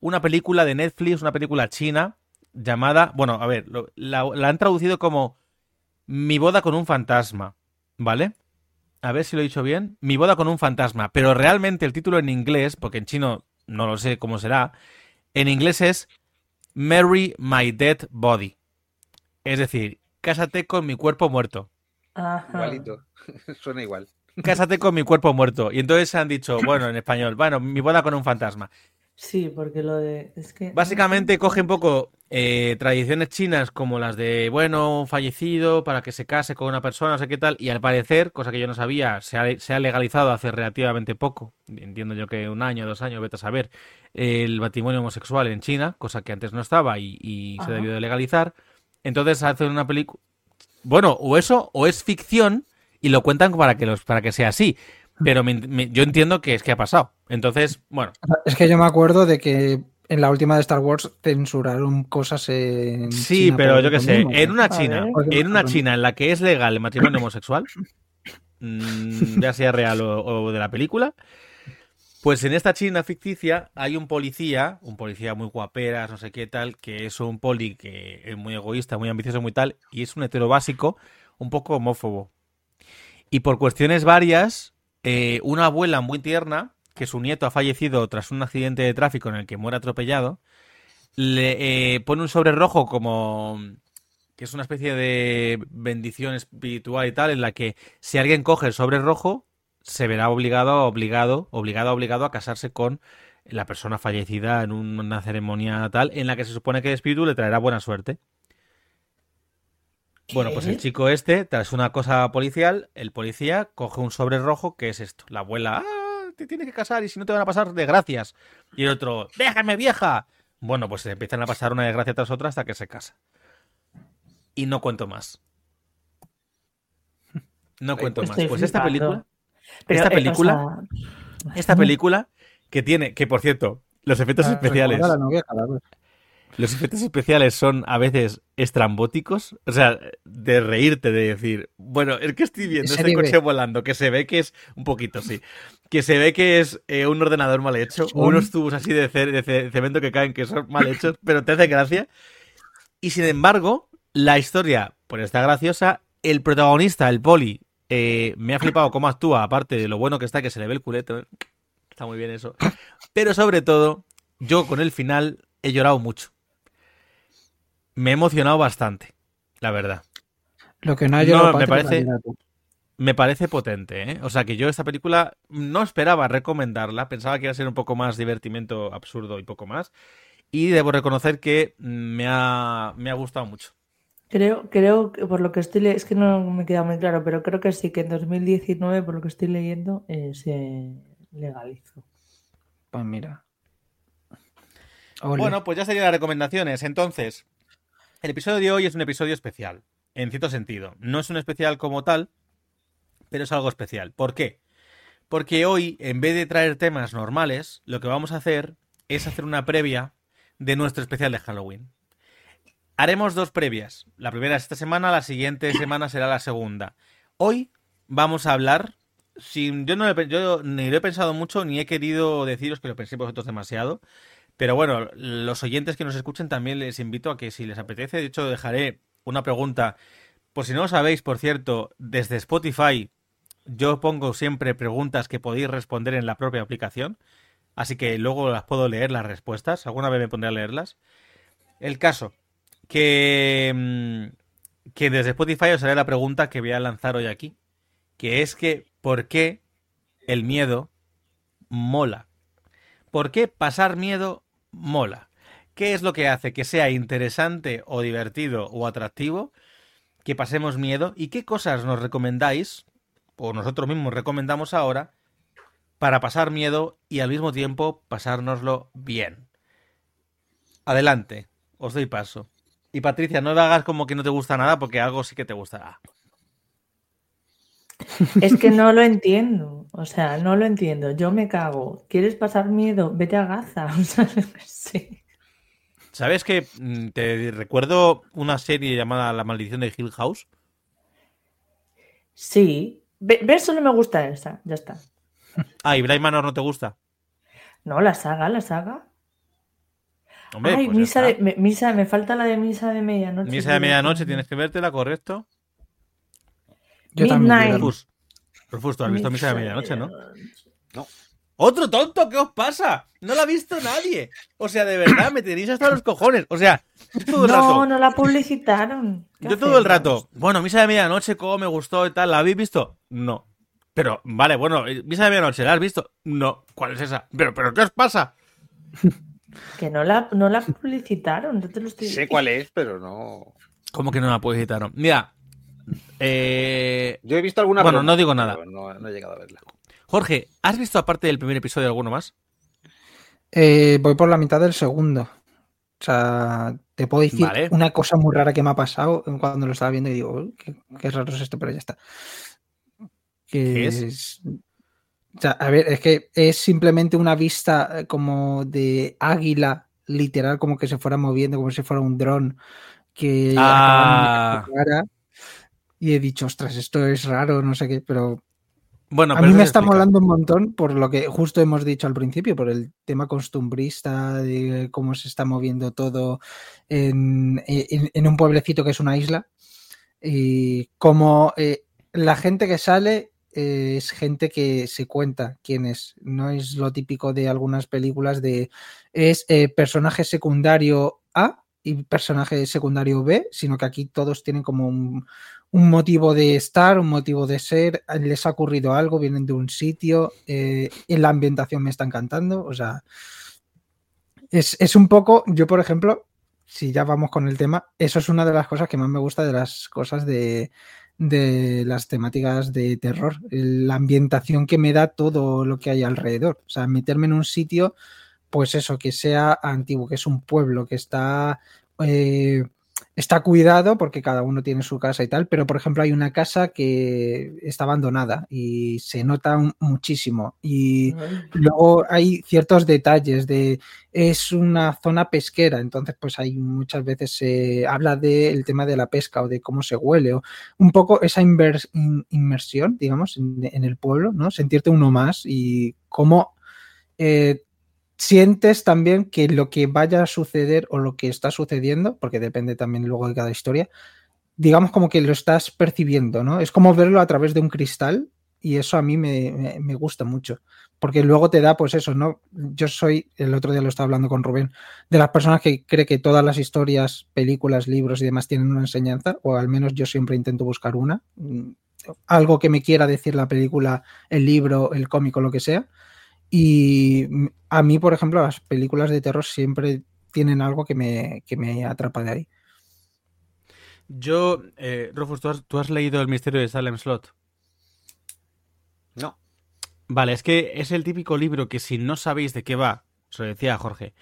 una película de Netflix, una película china llamada, bueno, a ver, lo- la, la han traducido como Mi boda con un fantasma, ¿vale? A ver si lo he dicho bien. Mi boda con un fantasma, pero realmente el título en inglés, porque en chino no lo sé cómo será, en inglés es Marry My Dead Body. Es decir, cásate con mi cuerpo muerto. Ajá. Igualito. Suena igual. Cásate con mi cuerpo muerto. Y entonces han dicho, bueno, en español, bueno, mi boda con un fantasma. Sí, porque lo de. Es que. Básicamente coge un poco eh, tradiciones chinas como las de, bueno, un fallecido para que se case con una persona, no sé qué tal, y al parecer, cosa que yo no sabía, se ha, se ha legalizado hace relativamente poco, entiendo yo que un año, dos años, vete a saber, el matrimonio homosexual en China, cosa que antes no estaba y, y se debió de legalizar. Entonces hacen una película... Bueno, o eso, o es ficción y lo cuentan para que, los, para que sea así. Pero me- me- yo entiendo que es que ha pasado. Entonces, bueno, Es que yo me acuerdo de que en la última de Star Wars censuraron cosas en. Sí, China pero yo qué sé, mismo, en una China, ver. en una China en la que es legal el matrimonio homosexual, mm, ya sea real o, o de la película, pues en esta China ficticia hay un policía, un policía muy guaperas, no sé qué tal, que es un poli que es muy egoísta, muy ambicioso, muy tal, y es un hetero básico, un poco homófobo. Y por cuestiones varias, eh, una abuela muy tierna, que su nieto ha fallecido tras un accidente de tráfico en el que muere atropellado, le eh, pone un sobre rojo como que es una especie de bendición espiritual y tal, en la que si alguien coge el sobre rojo, se verá obligado, obligado, obligado, obligado a casarse con la persona fallecida en un- una ceremonia tal, en la que se supone que el espíritu le traerá buena suerte. Bueno, pues el chico este, tras una cosa policial, el policía coge un sobre rojo que es esto. La abuela, ah, te tienes que casar y si no te van a pasar desgracias. Y el otro, déjame vieja. Bueno, pues se empiezan a pasar una desgracia tras otra hasta que se casa. Y no cuento más. No cuento más. Estoy Pues esta película, Pero, esta eh, o película- sea, esta película que tiene, que por cierto, los efectos Ah, especiales, recuerda a la novia. Los efectos especiales son a veces estrambóticos, o sea, de reírte, de decir, bueno, es que estoy viendo este coche volando, que se ve que es un poquito, sí, que se ve que es eh, un ordenador mal hecho, o unos tubos así de, ce- de ce- cemento que caen que son mal hechos, pero te hace gracia. Y sin embargo, la historia, pues está graciosa, el protagonista, el poli, eh, me ha flipado cómo actúa, aparte de lo bueno que está, que se le ve el culeto, está muy bien eso. Pero sobre todo, yo con el final he llorado mucho. Me he emocionado bastante, la verdad. Lo que no ha No, llegado me Patrick, parece-. Me parece potente, ¿eh? O sea que yo esta película no esperaba recomendarla, pensaba que iba a ser un poco más divertimento absurdo y poco más. Y debo reconocer que me ha, me ha gustado mucho. Creo, creo que por lo que estoy leyendo, es que no me queda muy claro, pero creo que sí que en 2019, por lo que estoy leyendo, eh, se legalizó. Pues mira. Ole. Bueno, pues ya serían las recomendaciones. Entonces, el episodio de hoy es un episodio especial, en cierto sentido. No es un especial como tal, pero es algo especial. ¿Por qué? Porque hoy, en vez de traer temas normales, lo que vamos a hacer es hacer una previa de nuestro especial de Halloween. Haremos dos previas. La primera es esta semana, la siguiente semana será la segunda. Hoy vamos a hablar sin, yo, no he- yo ni lo he pensado mucho, ni he querido deciros que lo penséis vosotros demasiado. Pero bueno, los oyentes que nos escuchen también les invito a que si les apetece, de hecho dejaré una pregunta. Por si no lo sabéis, por cierto, desde Spotify yo pongo siempre preguntas que podéis responder en la propia aplicación. Así que luego las puedo leer las respuestas. Alguna vez me pondré a leerlas. El caso, que, mm, que desde Spotify os haré la pregunta que voy a lanzar hoy aquí. Que es que, ¿por qué el miedo mola? ¿Por qué pasar miedo mola? ¿Qué es lo que hace que sea interesante o divertido o atractivo que pasemos miedo? ¿Y qué cosas nos recomendáis, o nosotros mismos recomendamos ahora, para pasar miedo y al mismo tiempo pasárnoslo bien? Adelante, os doy paso. Y Patricia, no me hagas como que no te gusta nada porque algo sí que te gustará. Es que no lo entiendo. O sea, no lo entiendo. Yo me cago. ¿Quieres pasar miedo? Vete a Gaza. O sea, sí. ¿Sabes que mm, te recuerdo una serie llamada La maldición de Hill House? Sí. Ve- Ver solo me gusta esa. Ya está. Ah, ¿y Blind Manor no te gusta? No, la saga, la saga. Hombre, Ay, pues misa, de, me, misa, me falta la de misa de medianoche. Misa de medianoche, tienes que vértela, correcto. Yo. Midnight. también. Rufus, Rufus, tú has visto Misa de medianoche, ¿no? No. ¡Otro tonto! ¿Qué os pasa? No la ha visto nadie. O sea, de verdad, me tenéis hasta los cojones. O sea, yo todo el No, rato. no la publicitaron. ¿Qué Yo todo el rato. Bueno, Misa de medianoche, cómo me gustó y tal. ¿La habéis visto? No. Pero, vale, bueno, eh, Misa de medianoche, ¿la has visto? No. ¿Cuál es esa? Pero, pero, ¿qué os pasa? Que no la, no la publicitaron. Yo te lo estoy Sé cuál es, pero no. ¿Cómo que no la editar? Mira. Eh, Yo he visto alguna. Bueno, broma, no digo nada. No, no he llegado a verla. Jorge, ¿has visto aparte del primer episodio alguno más? Eh, voy por la mitad del segundo. O sea, te puedo decir Vale. una cosa muy rara que me ha pasado cuando lo estaba viendo y digo, "Uy, qué, qué raro es esto, pero ya está. Que ¿Qué es? O sea, a ver, es que es simplemente una vista eh, como de águila, literal, como que se fuera moviendo, como si fuera un dron que Ah. Y he dicho, ostras, esto es raro, no sé qué, pero Bueno, a mí me está explica. molando un montón por lo que justo hemos dicho al principio, por el tema costumbrista, de cómo se está moviendo todo en, en- en un pueblecito que es una isla. Y cómo eh, la gente que sale eh, es gente que se cuenta quién es. No es lo típico de algunas películas de es eh, personaje secundario A y personaje secundario B, sino que aquí todos tienen como un, un motivo de estar, un motivo de ser, les ha ocurrido algo, vienen de un sitio, eh, en la ambientación me está encantando, o sea, es, es un poco, yo por ejemplo, si ya vamos con el tema, eso es una de las cosas que más me gusta de las cosas de, de las temáticas de terror, la ambientación que me da todo lo que hay alrededor, o sea, meterme en un sitio, pues eso, que sea antiguo, que es un pueblo, que está... eh, está cuidado porque cada uno tiene su casa y tal, pero por ejemplo hay una casa que está abandonada y se nota un- muchísimo. Y luego hay ciertos detalles de es una zona pesquera, entonces pues hay muchas veces se habla del tema de la pesca o de cómo se huele o un poco esa invers- in- inmersión, digamos, en, en el pueblo, ¿no? Sentirte uno más y cómo eh, sientes también que lo que vaya a suceder o lo que está sucediendo, porque depende también luego de cada historia, digamos como que lo estás percibiendo, ¿no? Es como verlo a través de un cristal y eso a mí me, me- gusta mucho, porque luego te da, pues eso, ¿no? Yo soy, el otro día lo estaba hablando con Rubén, de las personas que cree que todas las historias, películas, libros y demás tienen una enseñanza, o al menos yo siempre intento buscar una, mm, algo que me quiera decir la película, el libro, el cómico, lo que sea. Y a mí, por ejemplo, las películas de terror siempre tienen algo que me, que me atrapa de ahí. Yo, eh, Rufus, ¿tú has, tú has leído El misterio de Salem Slot? No. Vale, es que es el típico libro que si no sabéis de qué va, se lo decía a Jorge,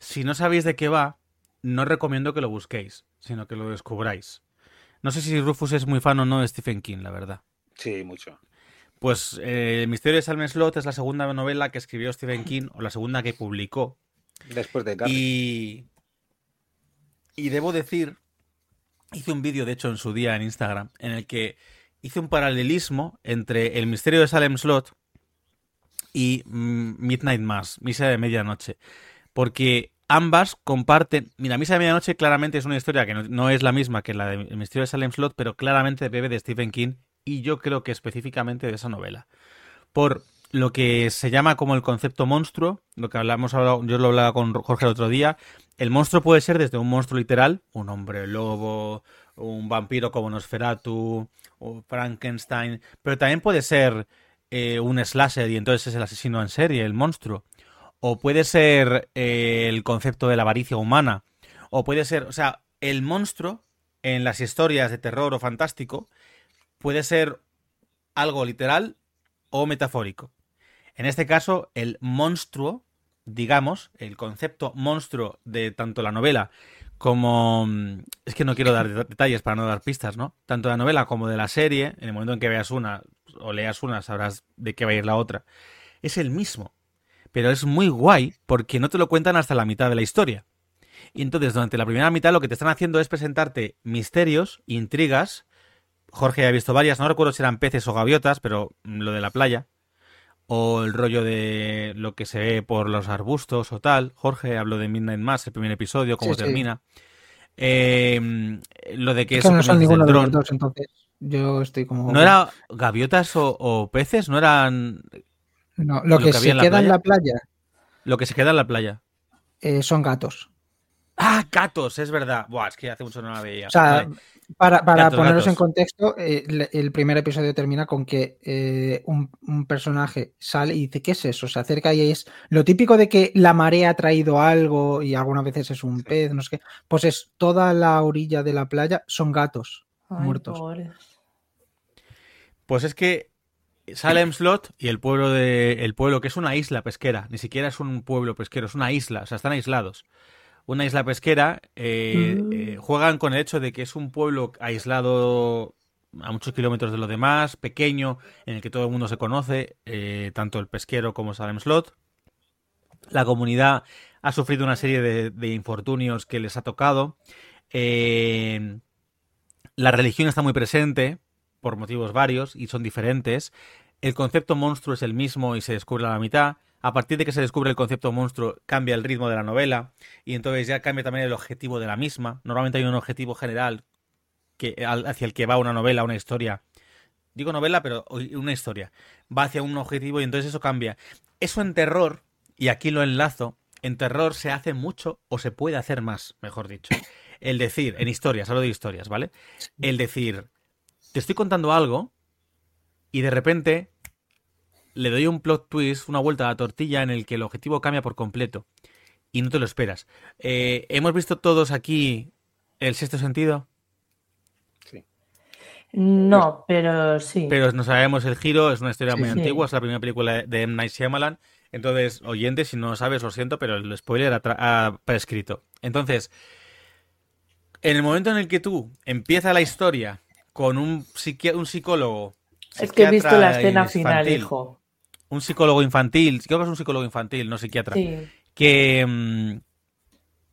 si no sabéis de qué va, no recomiendo que lo busquéis, sino que lo descubráis. No sé si Rufus es muy fan o no de Stephen King, la verdad. Sí, mucho. Pues eh, El misterio de Salem Slot es la segunda novela que escribió Stephen King, o la segunda que publicó. Después de Carrie. Y, y debo decir, hice un vídeo, de hecho, en su día en Instagram, en el que hice un paralelismo entre el misterio de Salem Slot y mm, Midnight Mass, Misa de Medianoche. Porque ambas comparten. Mira, Misa de Medianoche claramente es una historia que no, es la misma que la de El misterio de Salem Slot, pero claramente bebe de Stephen King y yo creo que específicamente de esa novela. Por lo que se llama como el concepto monstruo, lo que hablamos yo lo hablaba con Jorge el otro día. El monstruo puede ser desde un monstruo literal, un hombre lobo, un vampiro como Nosferatu, o Frankenstein, pero también puede ser eh, un slasher y entonces es el asesino en serie, el monstruo. O puede ser eh, el concepto de la avaricia humana. O puede ser, o sea, el monstruo en las historias de terror o fantástico puede ser algo literal o metafórico. En este caso, el monstruo, digamos, el concepto monstruo de tanto la novela como... Es que no quiero dar detalles para no dar pistas, ¿no? Tanto de la novela como de la serie, en el momento en que veas una o leas una, sabrás de qué va a ir la otra. Es el mismo. Pero es muy guay porque no te lo cuentan hasta la mitad de la historia. Y entonces, durante la primera mitad, lo que te están haciendo es presentarte misterios, intrigas. Jorge ha visto varias, no recuerdo si eran peces o gaviotas, pero lo de la playa o el rollo de lo que se ve por los arbustos o tal. Jorge habló de Midnight Mass, el primer episodio, cómo termina. Eh, lo de que, es no son ninguno de los dos, entonces yo estoy como... ¿No era gaviotas o, peces? ¿No eran...? No, lo, que, se queda en la playa. Lo que se queda en la playa. Eh, son gatos. Ah, gatos, es verdad. Buah, es que hace mucho no la veía. O sea, para, para poneros en contexto, eh, el, primer episodio termina con que eh, un, personaje sale y dice, ¿qué es eso? Se acerca y es lo típico de que la marea ha traído algo y algunas veces es un pez, no sé qué. Pues es toda la orilla de la playa son gatos muertos. Pues es que Salem Slot y el pueblo de el pueblo que es una isla pesquera, ni siquiera es un pueblo pesquero, es una isla, o sea, están aislados una isla pesquera, eh, mm. eh, juegan con el hecho de que es un pueblo aislado a muchos kilómetros de lo demás, pequeño, en el que todo el mundo se conoce, eh, tanto el pesquero como Salem Slot. La comunidad ha sufrido una serie de, infortunios que les ha tocado. la religión está muy presente, por motivos varios, y son diferentes. El concepto monstruo es el mismo y se descubre a la mitad a partir de que se descubre el concepto monstruo, cambia el ritmo de la novela y entonces ya cambia también el objetivo de la misma. Normalmente hay un objetivo general que, hacia el que va una novela, una historia. Digo novela, pero una historia. Va hacia un objetivo y entonces eso cambia. Eso en terror, y aquí lo enlazo, en terror se hace mucho o se puede hacer más, mejor dicho. El decir, en historias, hablo de historias, ¿vale? El decir, te estoy contando algo y de repente le doy un plot twist, una vuelta a la tortilla en el que el objetivo cambia por completo y no te lo esperas. Eh, ¿Hemos visto todos aquí el sexto sentido? Sí. No, pero sí. Pero no sabemos el giro, es una historia muy antigua, es la primera película de M. Night Shyamalan. Entonces, oyente, si no lo sabes, lo siento, pero el spoiler ha, prescrito. Entonces, en el momento en el que tú empieza la historia con un, un psicólogo. Es que he visto la escena final, hijo un psicólogo infantil, creo que es un psicólogo infantil, no psiquiatra, que... Mm,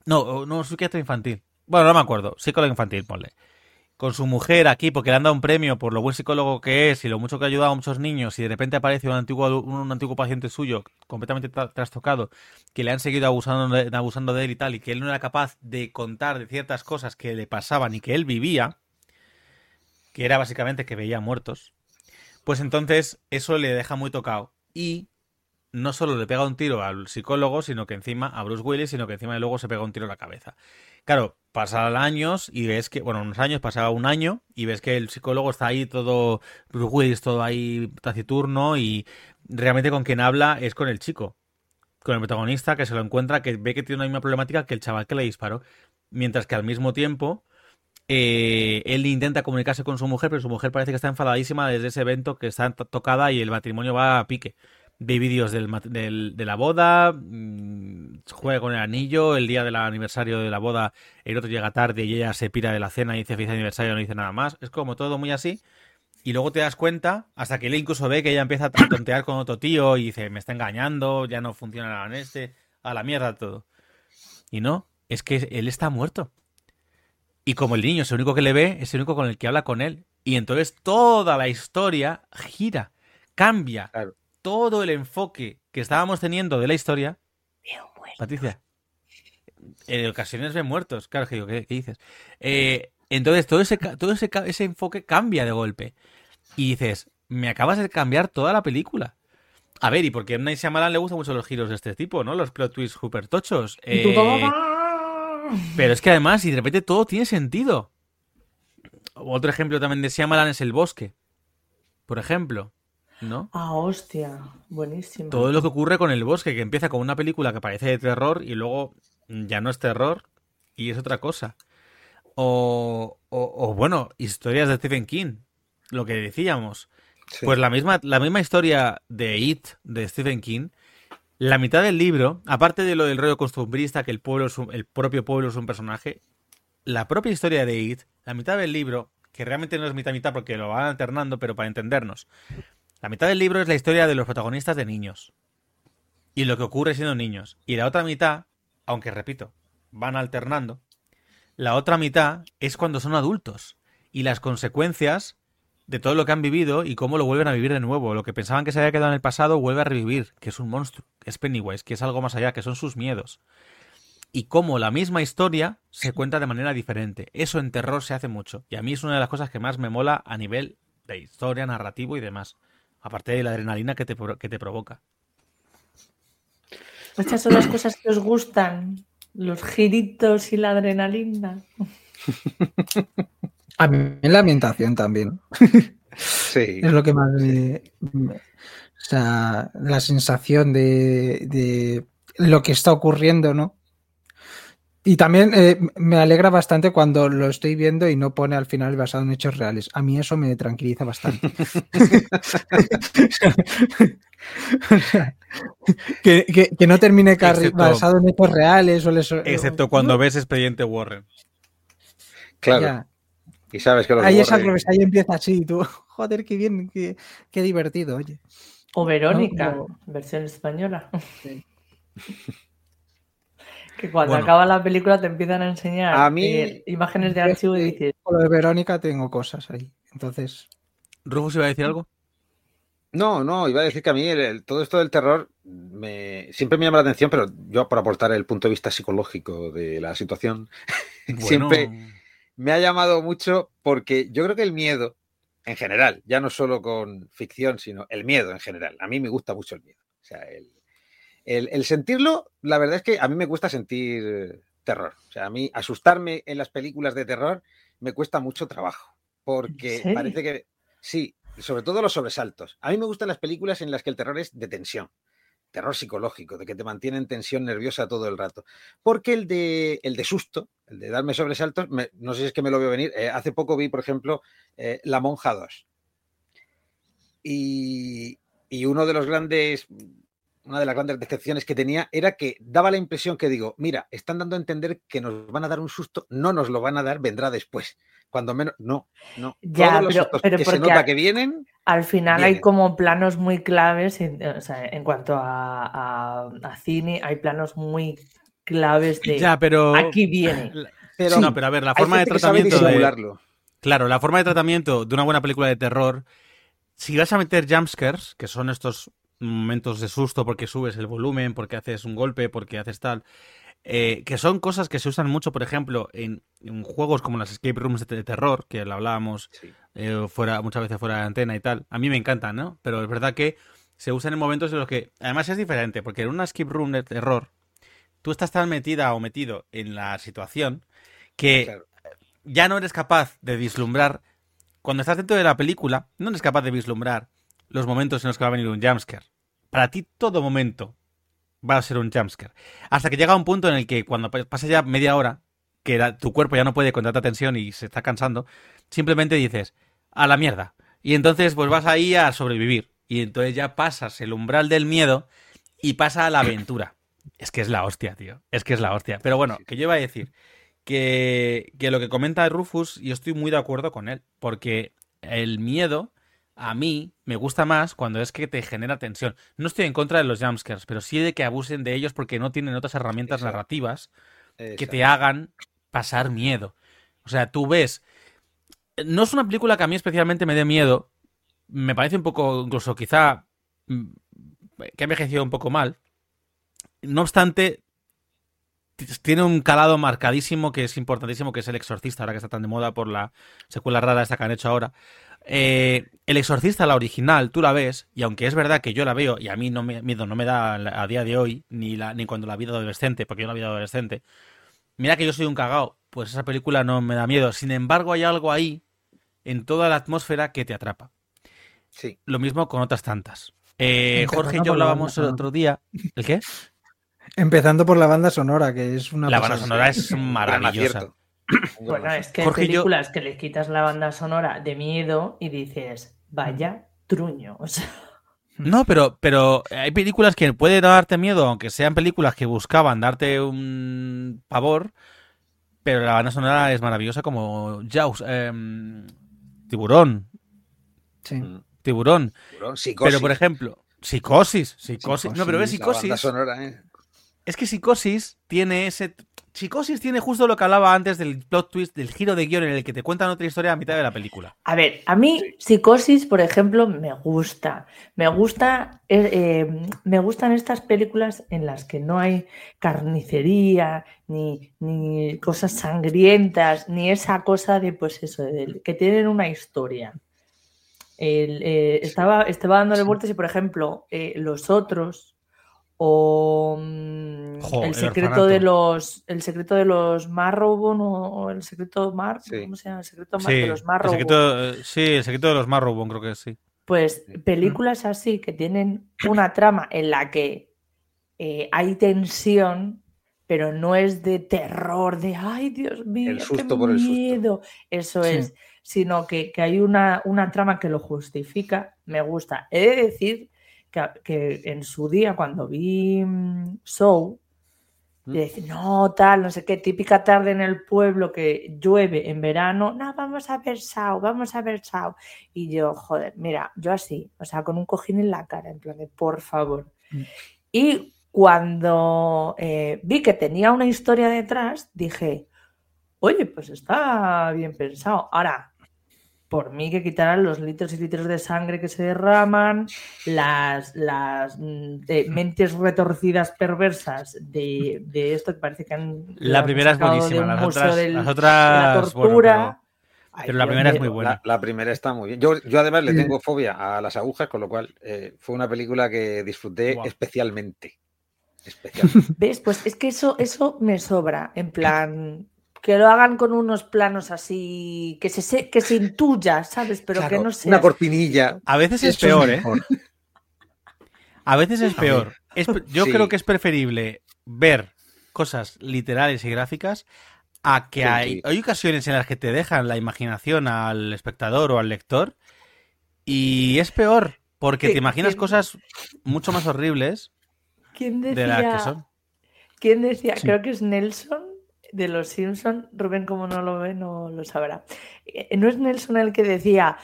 no, no, psiquiatra infantil. Bueno, no me acuerdo, psicólogo infantil, ponle. Con su mujer aquí, porque le han dado un premio por lo buen psicólogo que es y lo mucho que ha ayudado a muchos niños, y de repente aparece un antiguo, un antiguo paciente suyo, completamente trastocado, que le han seguido abusando de, abusando de él y tal, y que él no era capaz de contar de ciertas cosas que le pasaban y que él vivía, que era básicamente que veía muertos, pues entonces eso le deja muy tocado y no solo le pega un tiro al psicólogo, sino que encima a Bruce Willis, sino que encima luego se pega un tiro en la cabeza. Claro, pasan años y ves que, bueno, unos años, pasaba un año y ves que el psicólogo está ahí todo, Bruce Willis todo ahí taciturno y realmente con quien habla es con el chico, con el protagonista que se lo encuentra, que ve que tiene una misma problemática que el chaval que le disparó, mientras que al mismo tiempo eh, él intenta comunicarse con su mujer, pero su mujer parece que está enfadadísima desde ese evento que está tocada y el matrimonio va a pique. Ve vídeos de la boda, mm, juega con el anillo, el día del aniversario de la boda, el otro llega tarde y ella se pira de la cena y dice feliz aniversario, no dice nada más. Es como todo muy así. Y luego te das cuenta, hasta que él incluso ve que ella empieza a tontear con otro tío y dice, me está engañando, ya no funciona en este, a la mierda todo. Y no, es que él está muerto. Y como el niño es el único que le ve, es el único con el que habla con él. Y entonces toda la historia gira, cambia. Claro. Todo el enfoque que estábamos teniendo de la historia. Bien, bueno. Patricia, en ocasiones ven muertos. Claro que digo, ¿qué, qué dices? Eh, entonces todo, ese, ca- todo ese, ca- ese enfoque cambia de golpe. Y dices, me acabas de cambiar toda la película. A ver, y porque a. Night Shyamalan le gustan mucho los giros de este tipo, ¿no? Los plot twists super tochos. ¿Y tú Eh? Pero es que además, y de repente todo tiene sentido. Otro ejemplo también de Shyamalan es El Bosque. Por ejemplo, ¿no? Ah, hostia. Buenísimo. Todo lo que ocurre con El Bosque, que empieza con una película que parece de terror y luego ya no es terror y es otra cosa. O, o- o, bueno, historias de Stephen King, lo que decíamos. Sí. Pues la misma, la misma historia de It, de Stephen King, la mitad del libro, aparte de lo del rollo costumbrista, que el pueblo el propio pueblo es un personaje, la propia historia de It, la mitad del libro, que realmente no es mitad mitad porque lo van alternando, pero para entendernos, la mitad del libro es la historia de los protagonistas de niños y lo que ocurre siendo niños. Y la otra mitad, aunque repito, van alternando, la otra mitad es cuando son adultos y las consecuencias de todo lo que han vivido y cómo lo vuelven a vivir de nuevo. Lo que pensaban que se había quedado en el pasado vuelve a revivir, que es un monstruo, que es Pennywise, que es algo más allá, que son sus miedos. Y cómo la misma historia se cuenta de manera diferente. Eso en terror se hace mucho. Y a mí es una de las cosas que más me mola a nivel de historia, narrativo y demás. Aparte de la adrenalina que te, que te provoca. Estas son las cosas que os gustan. Los giritos y la adrenalina. A mí la ambientación también. Sí. Es lo que más me, me- O sea, la sensación de, de lo que está ocurriendo, ¿no? Y también eh, me alegra bastante cuando lo estoy viendo y no pone al final basado en hechos reales. A mí eso me tranquiliza bastante. O sea, que, que- que no termine Excepto- basado en hechos reales o les- Excepto cuando ves Expediente Warren. Claro. Ya. Y sabes que los Ahí es al Warren- revés, ahí empieza así, tú, joder, qué bien, qué, qué divertido, oye. O Verónica, No, versión española. Sí. que cuando Bueno. acaba la película te empiezan a enseñar A mí- eh, imágenes de archivo y dices, Con lo de Verónica tengo cosas ahí. Entonces, ¿Rufus iba a decir algo? No, no, iba a decir que a mí el- el- todo esto del terror me, siempre me llama la atención, pero yo por aportar el punto de vista psicológico de la situación, siempre me ha llamado mucho porque yo creo que el miedo, en general, ya no solo con ficción, sino el miedo en general. A mí me gusta mucho el miedo. O sea, el, el- el sentirlo, la verdad es que a mí me cuesta sentir terror. O sea, a mí asustarme en las películas de terror me cuesta mucho trabajo. Porque parece que, sí, sobre todo los sobresaltos. A mí me gustan las películas en las que el terror es de tensión. Terror psicológico, de que te mantiene en tensión nerviosa todo el rato. Porque el de, el de susto, el de darme sobresaltos, me- no sé si es que me lo veo venir. eh, hace poco vi, por ejemplo, eh, La Monja 2. Y, y uno de los grandes, una de las grandes decepciones que tenía era que daba la impresión que digo, mira, están dando a entender que nos van a dar un susto, no nos lo van a dar, vendrá después. Cuando menos, no, no. Ya, Todos los pero- sustos pero que se nota que vienen, al final hay Viene. como planos muy claves, en, o sea, en cuanto a, a- a cine, hay planos muy claves de Ya, pero. aquí viene. pero no, pero a ver, la forma de tratamiento. de-. Claro, la forma de tratamiento de una buena película de terror. Si vas a meter jumpscares, que son estos momentos de susto porque subes el volumen, porque haces un golpe, porque haces tal. Eh, que son cosas que se usan mucho, por ejemplo, en, en juegos como las escape rooms de, de terror, que lo hablábamos Sí. eh, fuera, muchas veces fuera de antena y tal. A mí me encantan, ¿no? Pero es verdad que se usan en momentos en los que. Además es diferente, porque en una escape room de terror, tú estás tan metida o metido en la situación que Claro. ya no eres capaz de vislumbrar. Cuando estás dentro de la película, no eres capaz de vislumbrar los momentos en los que va a venir un jumpscare. Para ti, todo momento va a ser un jumpscare. Hasta que llega un punto en el que, cuando pa- pasa ya media hora, que la- tu cuerpo ya no puede con tanta tensión y se está cansando, simplemente dices, a la mierda. Y entonces, pues vas ahí a sobrevivir. Y entonces ya pasas el umbral del miedo y pasa a la aventura. Es que es la hostia, tío. Es que es la hostia. Pero bueno, que yo iba a decir que, que lo que comenta Rufus, yo estoy muy de acuerdo con él, porque el miedo a mí me gusta más cuando es que te genera tensión. No estoy en contra de los jumpscares, pero sí de que abusen de ellos porque no tienen otras herramientas Exacto. narrativas que te hagan pasar miedo. O sea, tú ves no es una película que a mí especialmente me dé miedo. Me parece un poco, incluso quizá, mm, que ha envejecido un poco mal. No obstante, tiene un calado marcadísimo que es importantísimo, que es El Exorcista, ahora que está tan de moda por la secuela rara esta que han hecho ahora. Eh, el Exorcista, la original, tú la ves, y aunque es verdad que yo la veo y a mí no me, miedo no me da a día de hoy, ni, la, ni cuando la vi de adolescente, porque yo la vi de adolescente, mira que yo soy un cagao, pues esa película no me da miedo. Sin embargo, hay algo ahí, en toda la atmósfera, que te atrapa. Sí. Lo mismo con otras tantas. Eh, Jorge y yo hablábamos el otro día. ¿El qué? Empezando por la banda sonora, que es una La banda sonora es maravillosa. Bueno, es que hay yo- películas que le quitas la banda sonora de miedo y dices, vaya truño. O sea, No, pero, pero hay películas que pueden darte miedo, aunque sean películas que buscaban darte un pavor, pero la banda sonora es maravillosa como Jaws, em, Tiburón, Sí. Mm. Tiburón. Tiburón, Psicosis. Pero por ejemplo, Psicosis, Psicosis. No, pero ves Psicosis, La banda Psicosis. sonora, ¿eh? Es que Psicosis tiene ese. Psicosis tiene justo lo que hablaba antes del plot twist, del giro de guion en el que te cuentan otra historia a mitad de la película. A ver, a mí Psicosis, por ejemplo, me gusta. Me gusta, eh, eh, me gustan estas películas en las que no hay carnicería, ni, ni cosas sangrientas, ni esa cosa de, pues eso, de- que tienen una historia. El, eh, estaba, estaba dándole Sí. vueltas y, por ejemplo, eh, los otros o mm, Jo, el el secreto de los el secreto de los Marrowbone o, o el secreto Mar Sí. ¿cómo se llama? el secreto Sí, de los el Marrowbone secreto, eh, sí, el secreto de los Marrowbone, creo que sí. pues películas así que tienen una trama en la que eh, hay tensión, pero no es de terror, de ay Dios mío, El qué susto por el susto. miedo. Eso Sí. es, sino que, que hay una, una trama que lo justifica, me gusta. He de decir que, que en su día, cuando vi mm, Show, Mm. y decir, no, tal, no sé qué, típica tarde en el pueblo que llueve en verano, no, vamos a ver Sao, vamos a ver Sao. Y yo, joder, mira, yo así, o sea, con un cojín en la cara, en plan de, por favor. Mm. Y cuando eh, vi que tenía una historia detrás, dije, oye, pues está bien pensado. Ahora, por mí que quitaran los litros y litros de sangre que se derraman, las, las mm, de mentes retorcidas perversas de, de esto que parece que han La han primera es buenísima, las otras, del- las la otras bueno, tortura. Ay, pero la Dios primera es muy buena. La, la primera está muy bien. Yo, yo además le Sí. tengo fobia a las agujas, con lo cual eh, fue una película que disfruté especialmente. Especialmente. ¿Ves? Pues es que eso, eso me sobra. En plan, que lo hagan con unos planos así, que se, se- que se intuya, ¿sabes? Pero que no una sea. cortinilla. A veces es peor, ¿eh? A veces es peor. Es yo Sí. creo que es preferible ver cosas literales y gráficas a que Sí, hay, sí. hay ocasiones en las que te dejan la imaginación al espectador o al lector y es peor porque te ¿Qué- imaginas quién- cosas mucho más horribles ¿Quién de las que decía? son. ¿Quién decía? Sí. Creo que es Nelson de los Simpson. Rubén, como no lo ve, no lo sabrá. Eh, ¿No es Nelson el que decía,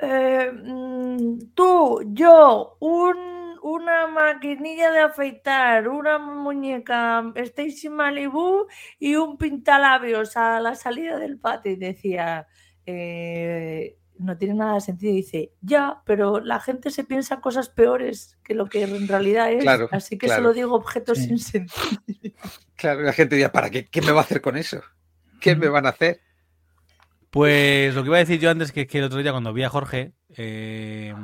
eh, mm, tú, yo, un- una maquinilla de afeitar, una muñeca Stacy Malibu y un pintalabios a la salida del patio? Y decía, eh, no tiene nada de sentido. Y dice, ya, pero la gente se piensa cosas peores que lo que en realidad es. Claro, así que claro. solo digo objetos Sí. sin sentido. Claro, la gente dirá, ¿para qué? ¿Qué me va a hacer con eso? ¿Qué me van a hacer? Pues lo que iba a decir yo antes que, que el otro día cuando vi a Jorge eh,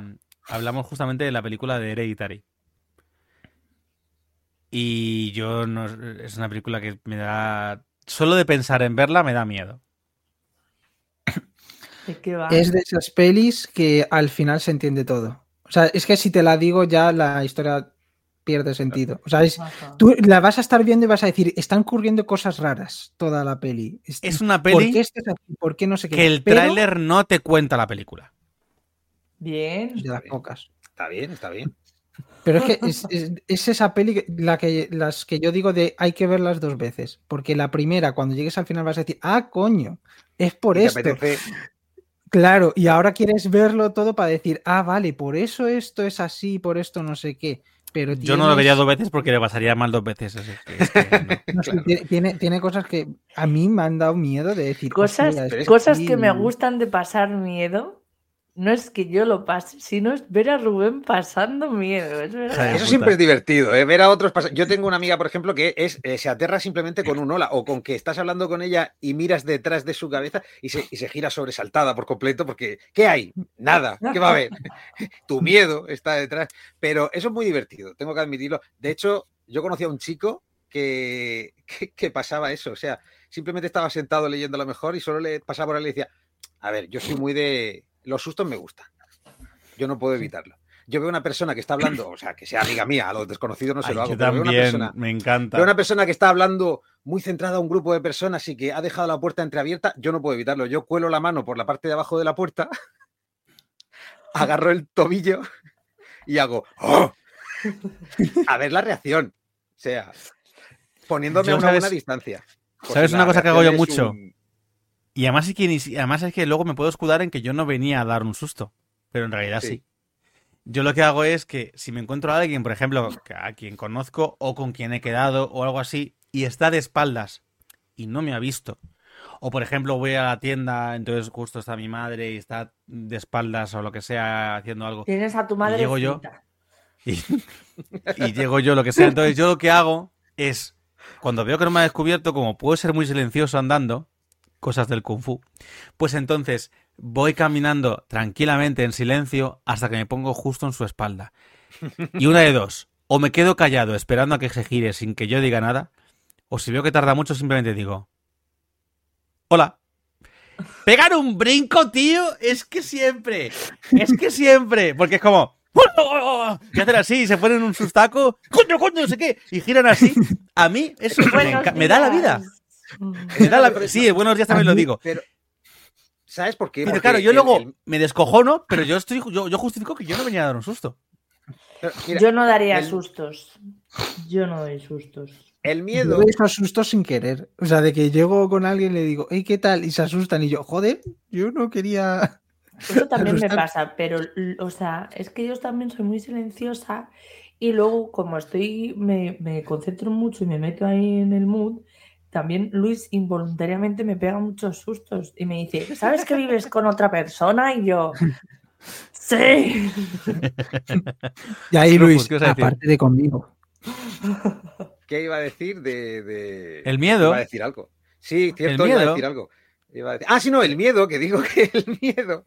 hablamos justamente de la película de Hereditary. Y yo no es una película que me da solo de pensar en verla me da miedo. ¿De qué va? Es de esas pelis que al final se entiende todo. O sea, es que si te la digo ya la historia pierde sentido. O sea, es, tú la vas a estar viendo y vas a decir, están ocurriendo cosas raras toda la peli. Es una ¿Por peli qué esto es así? ¿Por qué no sé qué? que el Pero- tráiler no te cuenta la película. Bien. de las pocas. Está bien, está bien. Pero es que es, es- es esa peli la que, las que yo digo de hay que verlas dos veces. Porque la primera, cuando llegues al final, vas a decir, ah, coño, es por esto. apetece- Claro, y ahora quieres verlo todo para decir, ah, vale, por eso esto es así, por esto no sé qué. Pero Yo no lo vería dos veces porque le pasaría mal dos veces. es que- es que no. no sé, tiene- tiene, tiene cosas que a mí me han dado miedo de decir. Cosas, "Hostia, pero es- cosas sí". que me gustan de pasar miedo. No es que yo lo pase, sino es ver a Rubén pasando miedo. Es verdad. Eso siempre es divertido, ¿eh? ver a otros pasar. Yo tengo una amiga, por ejemplo, que es, eh, se aterra simplemente con un hola o con que estás hablando con ella y miras detrás de su cabeza y se, y se gira sobresaltada por completo porque ¿qué hay? Nada, ¿qué va a haber? tu miedo está detrás. Pero eso es muy divertido, tengo que admitirlo. De hecho, yo conocí a un chico que, que, que pasaba eso, o sea, simplemente estaba sentado leyendo a lo mejor y solo le pasaba por ahí y le decía, a ver, yo soy muy de... Los sustos me gustan. Yo no puedo evitarlo. Yo veo una persona que está hablando, o sea, que sea amiga mía, a los desconocidos no se Ay, lo hago, yo pero veo una también, persona, me encanta. veo una persona que está hablando muy centrada a un grupo de personas y que ha dejado la puerta entreabierta, yo no puedo evitarlo. Yo cuelo la mano por la parte de abajo de la puerta, agarro el tobillo y hago ¡Oh! a ver la reacción. O sea, poniéndome Yo, a una ¿sabes- buena distancia. Pues ¿sabes una cosa que hago yo mucho? un- Y además es, que, además es que luego me puedo escudar en que yo no venía a dar un susto. Pero en realidad sí. Sí. Yo lo que hago es que si me encuentro a alguien, por ejemplo, a quien conozco o con quien he quedado o algo así, y está de espaldas y no me ha visto, o por ejemplo voy a la tienda, entonces justo está mi madre y está de espaldas o lo que sea haciendo algo, Tienes a tu madre. llego yo. y, y llego yo, lo que sea. Entonces, yo lo que hago es, cuando veo que no me ha descubierto, como puedo ser muy silencioso andando, cosas del kung fu, pues entonces voy caminando tranquilamente en silencio hasta que me pongo justo en su espalda. Y una de dos, o me quedo callado esperando a que se gire sin que yo diga nada, o si veo que tarda mucho, simplemente digo, hola. Pegar un brinco, tío, es que siempre, es que siempre, porque es como, y hacen así, y se ponen un sustaco, coño, coño, no sé qué, y giran así. A mí eso me, me da la vida. Días. Me da la- Pero- Sí, buenos días también lo digo. Pero, ¿sabes por qué? Pero Porque claro, yo el- luego el- me descojono, pero yo estoy yo, yo justifico que yo no venía a dar un susto. pero mira, Yo no daría el- sustos. Yo no doy sustos. el Yo miedo. doy esos sustos sin querer. O sea, de que llego con alguien y le digo, hey, ¿qué tal? Y se asustan y yo, joder, yo no quería. Eso también me pasa, pero, o sea, es que yo también soy muy silenciosa y luego como estoy, me, me concentro mucho y me meto ahí en el mood, también Luis involuntariamente me pega muchos sustos y me dice, ¿sabes que vives con otra persona? Y yo, sí. Y ahí, pues, Luis, aparte de conmigo. ¿Qué iba a decir de, de- El miedo. Iba a decir algo. Sí, cierto, El iba a decir algo. Iba a decir- Ah, sí, no, el miedo, que digo que el miedo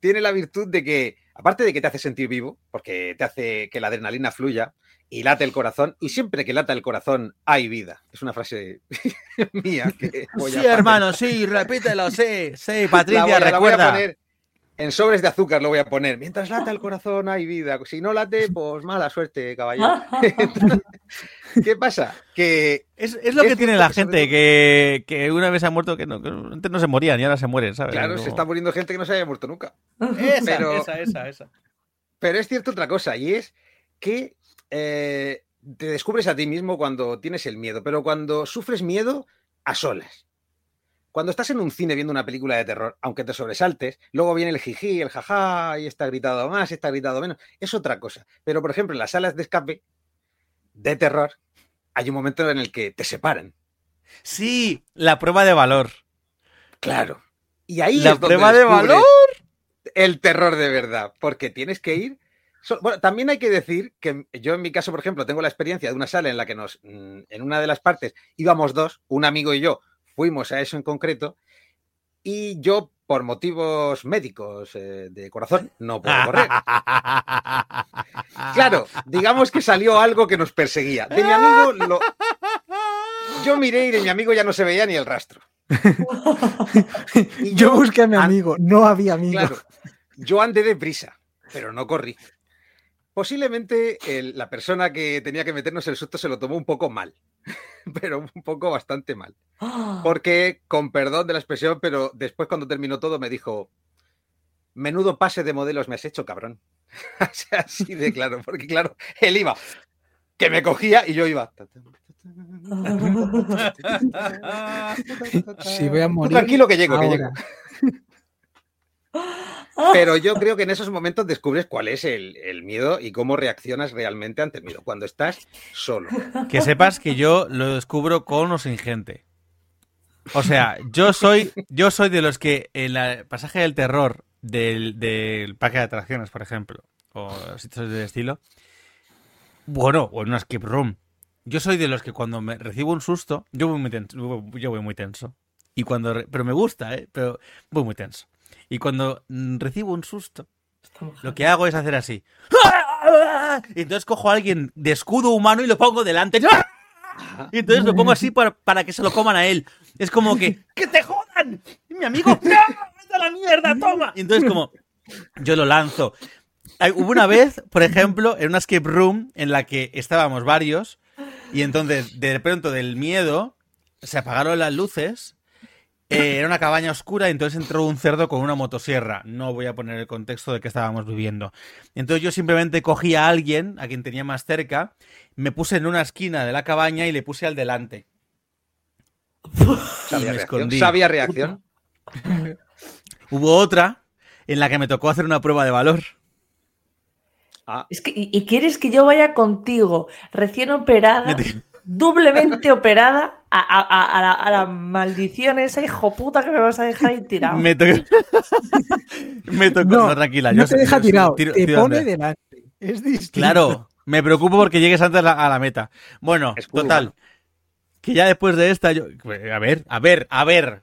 tiene la virtud de que, aparte de que te hace sentir vivo, porque te hace que la adrenalina fluya y late el corazón, y siempre que lata el corazón hay vida. Es una frase mía que voy a Sí, hermano, sí, repítelo, sí, sí, La Patricia, voy a- la voy a recuerda. poner en sobres de azúcar lo voy a poner. Mientras lata el corazón hay vida. Si no late, pues mala suerte, caballero. ¿Qué pasa? Que Es, es lo Es que tiene la gente, que, que una vez se ha muerto, que, no, que antes no se morían y ahora se mueren, ¿sabes? Claro, Como- se está muriendo gente que no se haya muerto nunca. Esa, pero- esa, esa, esa. Pero es cierto otra cosa, y es que eh, te descubres a ti mismo cuando tienes el miedo, pero cuando sufres miedo a solas. Cuando estás en un cine viendo una película de terror, aunque te sobresaltes, luego viene el jiji, el jaja, y está gritado más, está gritado menos, es otra cosa. Pero, por ejemplo, en las salas de escape de terror, hay un momento en el que te separan. Sí, la prueba de valor. Claro. Y ahí La es donde prueba de valor. El terror de verdad, porque tienes que ir. Bueno, también hay que decir que yo en mi caso, por ejemplo, tengo la experiencia de una sala en la que nos, mm, en una de las partes íbamos dos, un amigo y yo, fuimos a eso en concreto, y yo por motivos médicos eh, de corazón no puedo correr. Claro, digamos que salió algo que nos perseguía. De mi amigo lo... Yo miré y de mi amigo ya no se veía ni el rastro. Yo busqué a mi amigo, no había amigo. Claro, yo andé deprisa, pero no corrí. Posiblemente el- la persona que tenía que meternos el susto se lo tomó un poco mal, pero un poco bastante mal. Porque, con perdón de la expresión, pero después cuando terminó todo me dijo, menudo pase de modelos me has hecho, cabrón. Así de claro, porque claro, él iba, que me cogía y yo iba. Si voy a Tú morir. tranquilo que llego, que llego. Pero yo creo que en esos momentos descubres cuál es el, miedo y cómo reaccionas realmente ante el miedo, cuando estás solo. Que sepas que yo lo descubro con o sin gente. O sea, yo soy, yo soy de los que en el pasaje del terror del, del parque de atracciones, por ejemplo, o sitios del estilo, bueno, o en una escape room, yo soy de los que cuando me recibo un susto, yo voy muy tenso, yo voy muy tenso. Y cuando, pero me gusta, ¿eh? Pero voy muy tenso. Y cuando mm, recibo un susto, lo que hago es hacer así. Y entonces cojo a alguien de escudo humano y lo pongo delante. Y entonces lo pongo así para, para que se lo coman a él. Es como que, ¡que te jodan! Y mi amigo. ¡Vete a la mierda, toma! Y entonces como, yo lo lanzo. Hubo una vez, por ejemplo, en una escape room en la que estábamos varios y entonces de pronto del miedo se apagaron las luces. Eh, era una cabaña oscura y entonces entró un cerdo con una motosierra. No voy a poner el contexto de que estábamos viviendo. Entonces yo simplemente cogí a alguien, a quien tenía más cerca, me puse en una esquina de la cabaña y le puse al delante. Y Sabia me reacción. escondí. Sabia reacción. Hubo otra en la que me tocó hacer una prueba de valor. Ah, Es que, y, y quieres que yo vaya contigo, recién operada, Me- doblemente operada, a, a- a- la, a la maldición esa hijo puta que me vas a dejar ahí tirado. Me. No, tranquila. no yo te soy- deja yo tirado, tiro- te pone delante. Es distinto. Claro, me preocupo porque llegues antes la- a la meta. Bueno, total. Que ya después de esta, yo. A ver, a ver, a ver.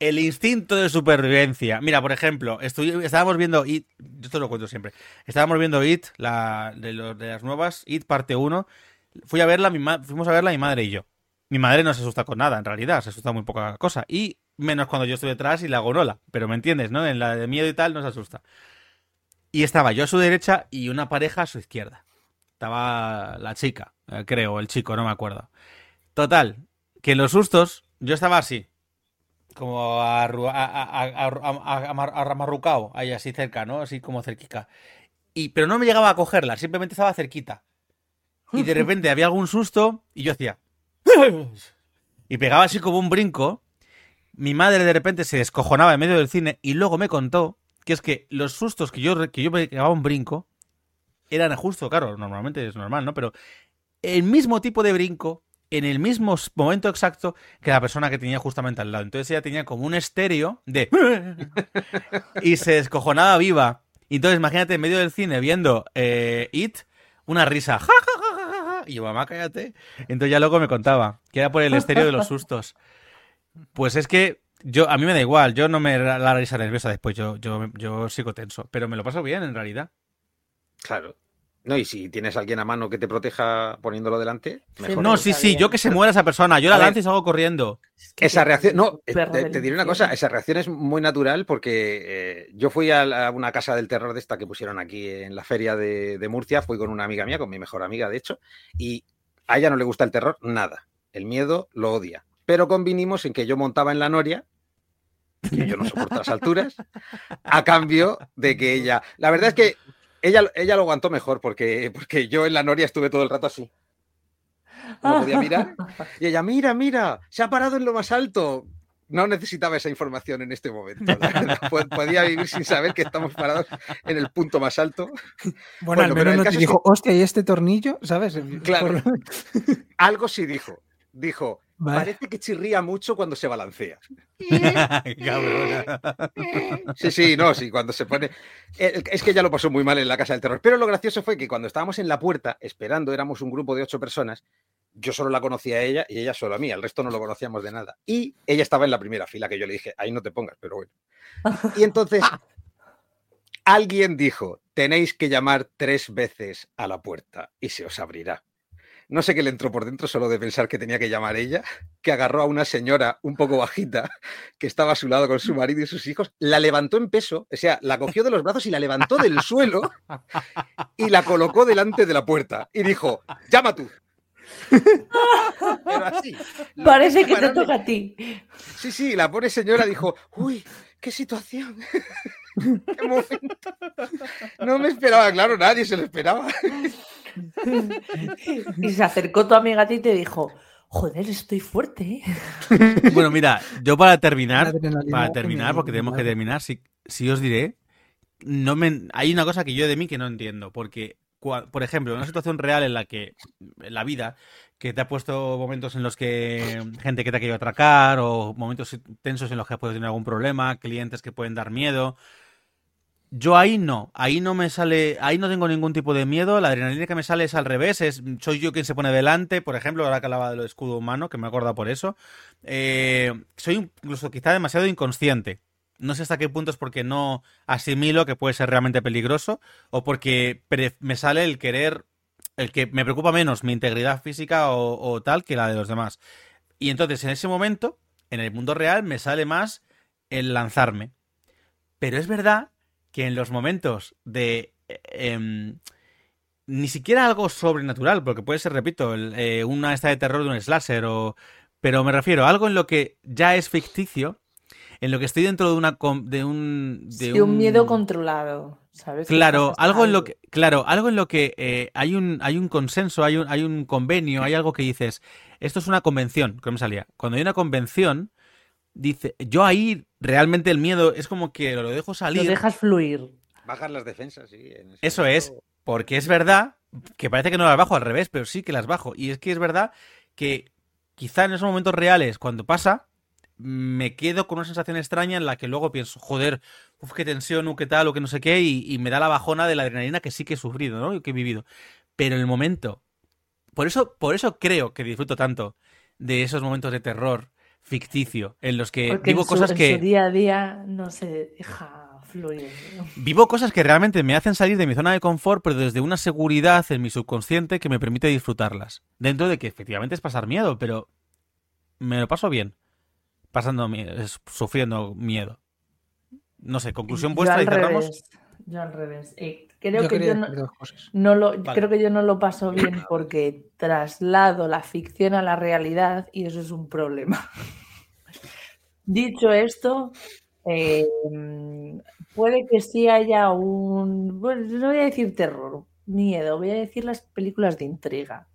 El instinto de supervivencia. Mira, por ejemplo, estoy- estábamos viendo It. Yo esto lo cuento siempre. Estábamos viendo It, la, de, los- de las nuevas, It parte 1. Fui a verla, mi fuimos a verla mi madre y yo. Mi madre no se asusta con nada, en realidad, se asusta muy poca cosa. Y menos cuando yo estoy detrás y la hago nola. Pero me entiendes, ¿no? En la de miedo y tal no se asusta. Y estaba yo a su derecha y una pareja a su izquierda. Estaba la chica, eh, creo, el chico, no me acuerdo. Total, que en los sustos yo estaba así, como amarrucado, ahí así cerca, ¿no? Así como cerquica. Y, pero no me llegaba a cogerla, simplemente estaba cerquita. Y de repente había algún susto y yo hacía... Y pegaba así como un brinco. Mi madre de repente se descojonaba en medio del cine y luego me contó que es que los sustos que yo, que yo pegaba un brinco eran justo, claro, normalmente es normal, ¿no? Pero el mismo tipo de brinco en el mismo momento exacto que la persona que tenía justamente al lado. Entonces ella tenía como un estéreo de... y se descojonaba viva. Entonces imagínate en medio del cine viendo eh, It, una risa. Ja, ja, ja. Y yo, mamá, cállate. Entonces ya luego me contaba que era por el estéreo de los sustos. Pues es que yo a mí me da igual, yo no me la risa nerviosa después, yo, yo, yo sigo tenso, pero me lo paso bien en realidad. claro. No, y si tienes a alguien a mano que te proteja poniéndolo delante, Sí, mejor. No, sí, sí, yo que se muera esa persona, yo la lanzo y salgo corriendo. Esa reacción, no, te, te diré una cosa, esa reacción es muy natural porque eh, yo fui a, la- a una casa del terror de esta que pusieron aquí en la feria de, de Murcia, fui con una amiga mía, con mi mejor amiga de hecho, y a ella no le gusta el terror, nada, el miedo lo odia, pero convinimos en que yo montaba en la noria, que yo no soporto las alturas, a cambio de que ella, la verdad es que ella, ella lo aguantó mejor porque, porque yo en la noria estuve todo el rato así. No podía mirar. Y ella, mira, mira, se ha parado en lo más alto. No necesitaba esa información en este momento. Podía vivir sin saber que estamos parados en el punto más alto. Bueno, Bueno, al pero el no te caso dijo, hostia, ¿y este tornillo? ¿Sabes? Claro. Por- Algo sí dijo. Dijo, Vale. parece que chirría mucho cuando se balancea. Sí, sí, no, sí, cuando se pone. Eh, Es que ya lo pasó muy mal en la casa del terror. Pero lo gracioso fue que cuando estábamos en la puerta esperando, éramos un grupo de ocho personas. Yo solo la conocía a ella y ella solo a mí, el resto no lo conocíamos de nada. Y ella estaba en la primera fila, que yo le dije, ahí no te pongas, pero bueno. Y entonces alguien dijo, tenéis que llamar tres veces a la puerta y se os abrirá. No sé qué le entró por dentro solo de pensar que tenía que llamar ella, que agarró a una señora un poco bajita que estaba a su lado con su marido y sus hijos, la levantó en peso, o sea, la cogió de los brazos y la levantó del suelo y la colocó delante de la puerta y dijo, llama tú. Pero así. lo Parece que te toca a ti. Sí, sí, la pobre señora dijo, uy, qué situación. qué momento. No me esperaba, claro, nadie se lo esperaba. Y se acercó tu amiga a ti y te dijo, joder, estoy fuerte. ¿eh?". Bueno, mira, yo para terminar, para en terminar, porque tenemos que terminar, sí, sí os diré no me, hay una cosa que yo de mí que no entiendo, porque, por ejemplo, en una situación real en la que, en la vida, que te ha puesto momentos en los que gente que te ha querido atracar o momentos tensos en los que puedes tener algún problema, clientes que pueden dar miedo. Yo ahí no, ahí no me sale, ahí no tengo ningún tipo de miedo, la adrenalina que me sale es al revés, es soy yo quien se pone delante, por ejemplo, ahora que hablaba del escudo humano, que me acuerdo por eso, eh, soy incluso quizá demasiado inconsciente. No sé hasta qué punto es porque no asimilo que puede ser realmente peligroso o porque me sale el querer, el que me preocupa menos mi integridad física o, tal que la de los demás. Y entonces en ese momento, en el mundo real, me sale más el lanzarme. Pero es verdad que en los momentos de... Em, ni siquiera algo sobrenatural, porque puede ser, repito, eh, una esta de terror de un slasher o... Pero me refiero a algo en lo que ya es ficticio, en lo que estoy dentro de una de un de un... miedo controlado sabes claro algo en lo que claro algo en lo que eh, hay un hay un consenso hay un hay un convenio hay algo que dices esto es una convención que me salía. Cuando hay una convención dice yo ahí realmente el miedo es como que lo dejo salir lo dejas fluir bajar las defensas sí eso es porque es verdad que parece que no las bajo al revés pero sí que las bajo y es que es verdad que quizá en esos momentos reales cuando pasa me quedo con una sensación extraña en la que luego pienso, joder, uf, qué tensión, o qué tal, o qué no sé qué, y, me da la bajona de la adrenalina que sí que he sufrido, ¿no? Y que he vivido. Pero en el momento. Por eso, por eso creo que disfruto tanto de esos momentos de terror ficticio, en los que vivo cosas que. En día a día no se deja fluir. Vivo cosas que realmente me hacen salir de mi zona de confort, pero desde una seguridad en mi subconsciente que me permite disfrutarlas. Dentro de que efectivamente es pasar miedo, pero me lo paso bien pasando sufriendo miedo. No sé, conclusión vuestra y cerramos. yo al revés. Eh, creo que yo no, lo, creo que yo no lo paso bien porque traslado la ficción a la realidad y eso es un problema. Dicho esto, em, puede que sí haya un, bueno, no voy a decir terror, miedo, voy a decir las películas de intriga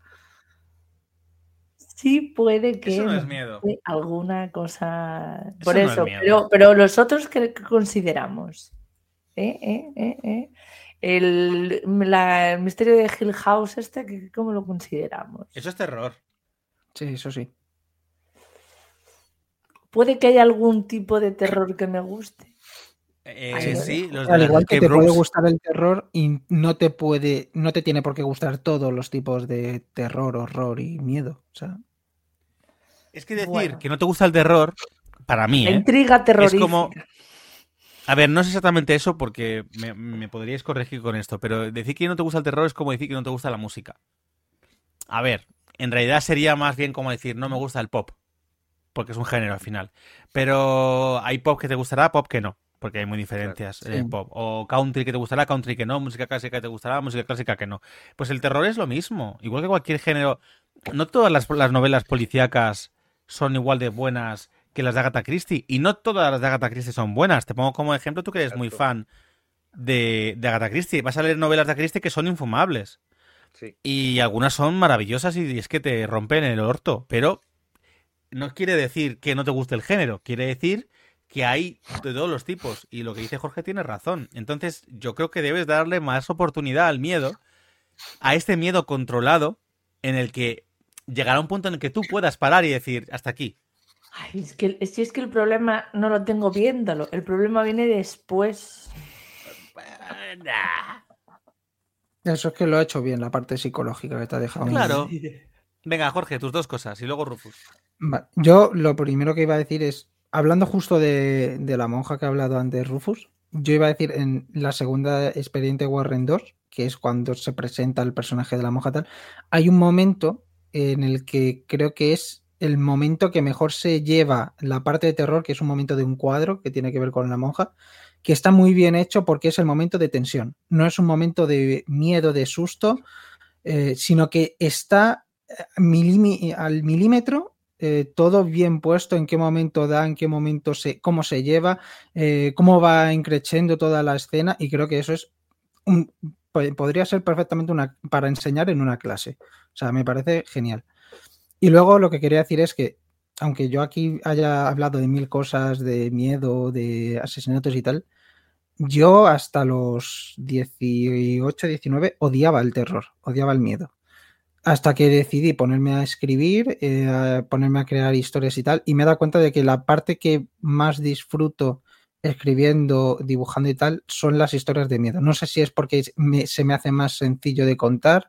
sí puede que eso no es miedo. alguna cosa por eso, pero, pero los otros que consideramos ¿Eh? ¿Eh? ¿Eh? El, misterio de Hill House este cómo lo consideramos eso es terror sí eso sí puede que haya algún tipo de terror que me guste sí, al igual que te puede gustar el terror y no te puede, no te tiene por qué gustar todos los tipos de terror, horror y miedo. O sea, es que decir que no te gusta el terror, para mí, ¿eh? intriga terrorífica. Es como... A ver, no es exactamente eso porque me, podríais corregir con esto, pero decir que no te gusta el terror es como decir que no te gusta la música. A ver, en realidad sería más bien como decir no me gusta el pop, porque es un género al final. Pero hay pop que te gustará, pop que no, porque hay muy diferencias en pop. O country que te gustará, country que no, música clásica que te gustará, música clásica que no. Pues el terror es lo mismo, igual que cualquier género. No todas las, las novelas policíacas son igual de buenas que las de Agatha Christie. Y no todas las de Agatha Christie son buenas. Te pongo como ejemplo tú que eres muy fan de, de Agatha Christie. Vas a leer novelas de Christie que son infumables. Y algunas son maravillosas y es que te rompen el orto. Pero no quiere decir que no te guste el género. Quiere decir que hay de todos los tipos. Y lo que dice Jorge tiene razón. Entonces yo creo que debes darle más oportunidad al miedo. A este miedo controlado en el que llegará un punto en el que tú puedas parar y decir, hasta aquí. Ay, es que, si es que el problema no lo tengo viéndolo, el problema viene después. Eso es que lo ha hecho bien, la parte psicológica que te ha dejado. Claro. Venga, Jorge, tus dos cosas y luego Rufus. Yo lo primero que iba a decir es, hablando justo de, de, la monja que ha hablado antes Rufus, yo iba a decir en la segunda expediente Warren 2, que es cuando se presenta el personaje de la monja tal, hay un momento en el que creo que es el momento que mejor se lleva la parte de terror, que es un momento de un cuadro que tiene que ver con la monja, que está muy bien hecho porque es el momento de tensión. No es un momento de miedo, de susto, eh, sino que está eh, al milímetro eh, todo bien puesto, en qué momento da, en qué momento se, cómo se lleva, cómo va increciendo toda la escena, y creo que eso es podría ser perfectamente una, para enseñar en una clase. O sea, me parece genial. Y luego lo que quería decir es que, aunque yo aquí haya hablado de mil cosas, de miedo, de asesinatos y tal, yo hasta los 18, 19 odiaba el terror, odiaba el miedo. Hasta que decidí ponerme a escribir, eh, ponerme a crear historias y tal, y me he dado cuenta de que la parte que más disfruto escribiendo, dibujando y tal, son las historias de miedo. No sé si es porque se me hace más sencillo de contar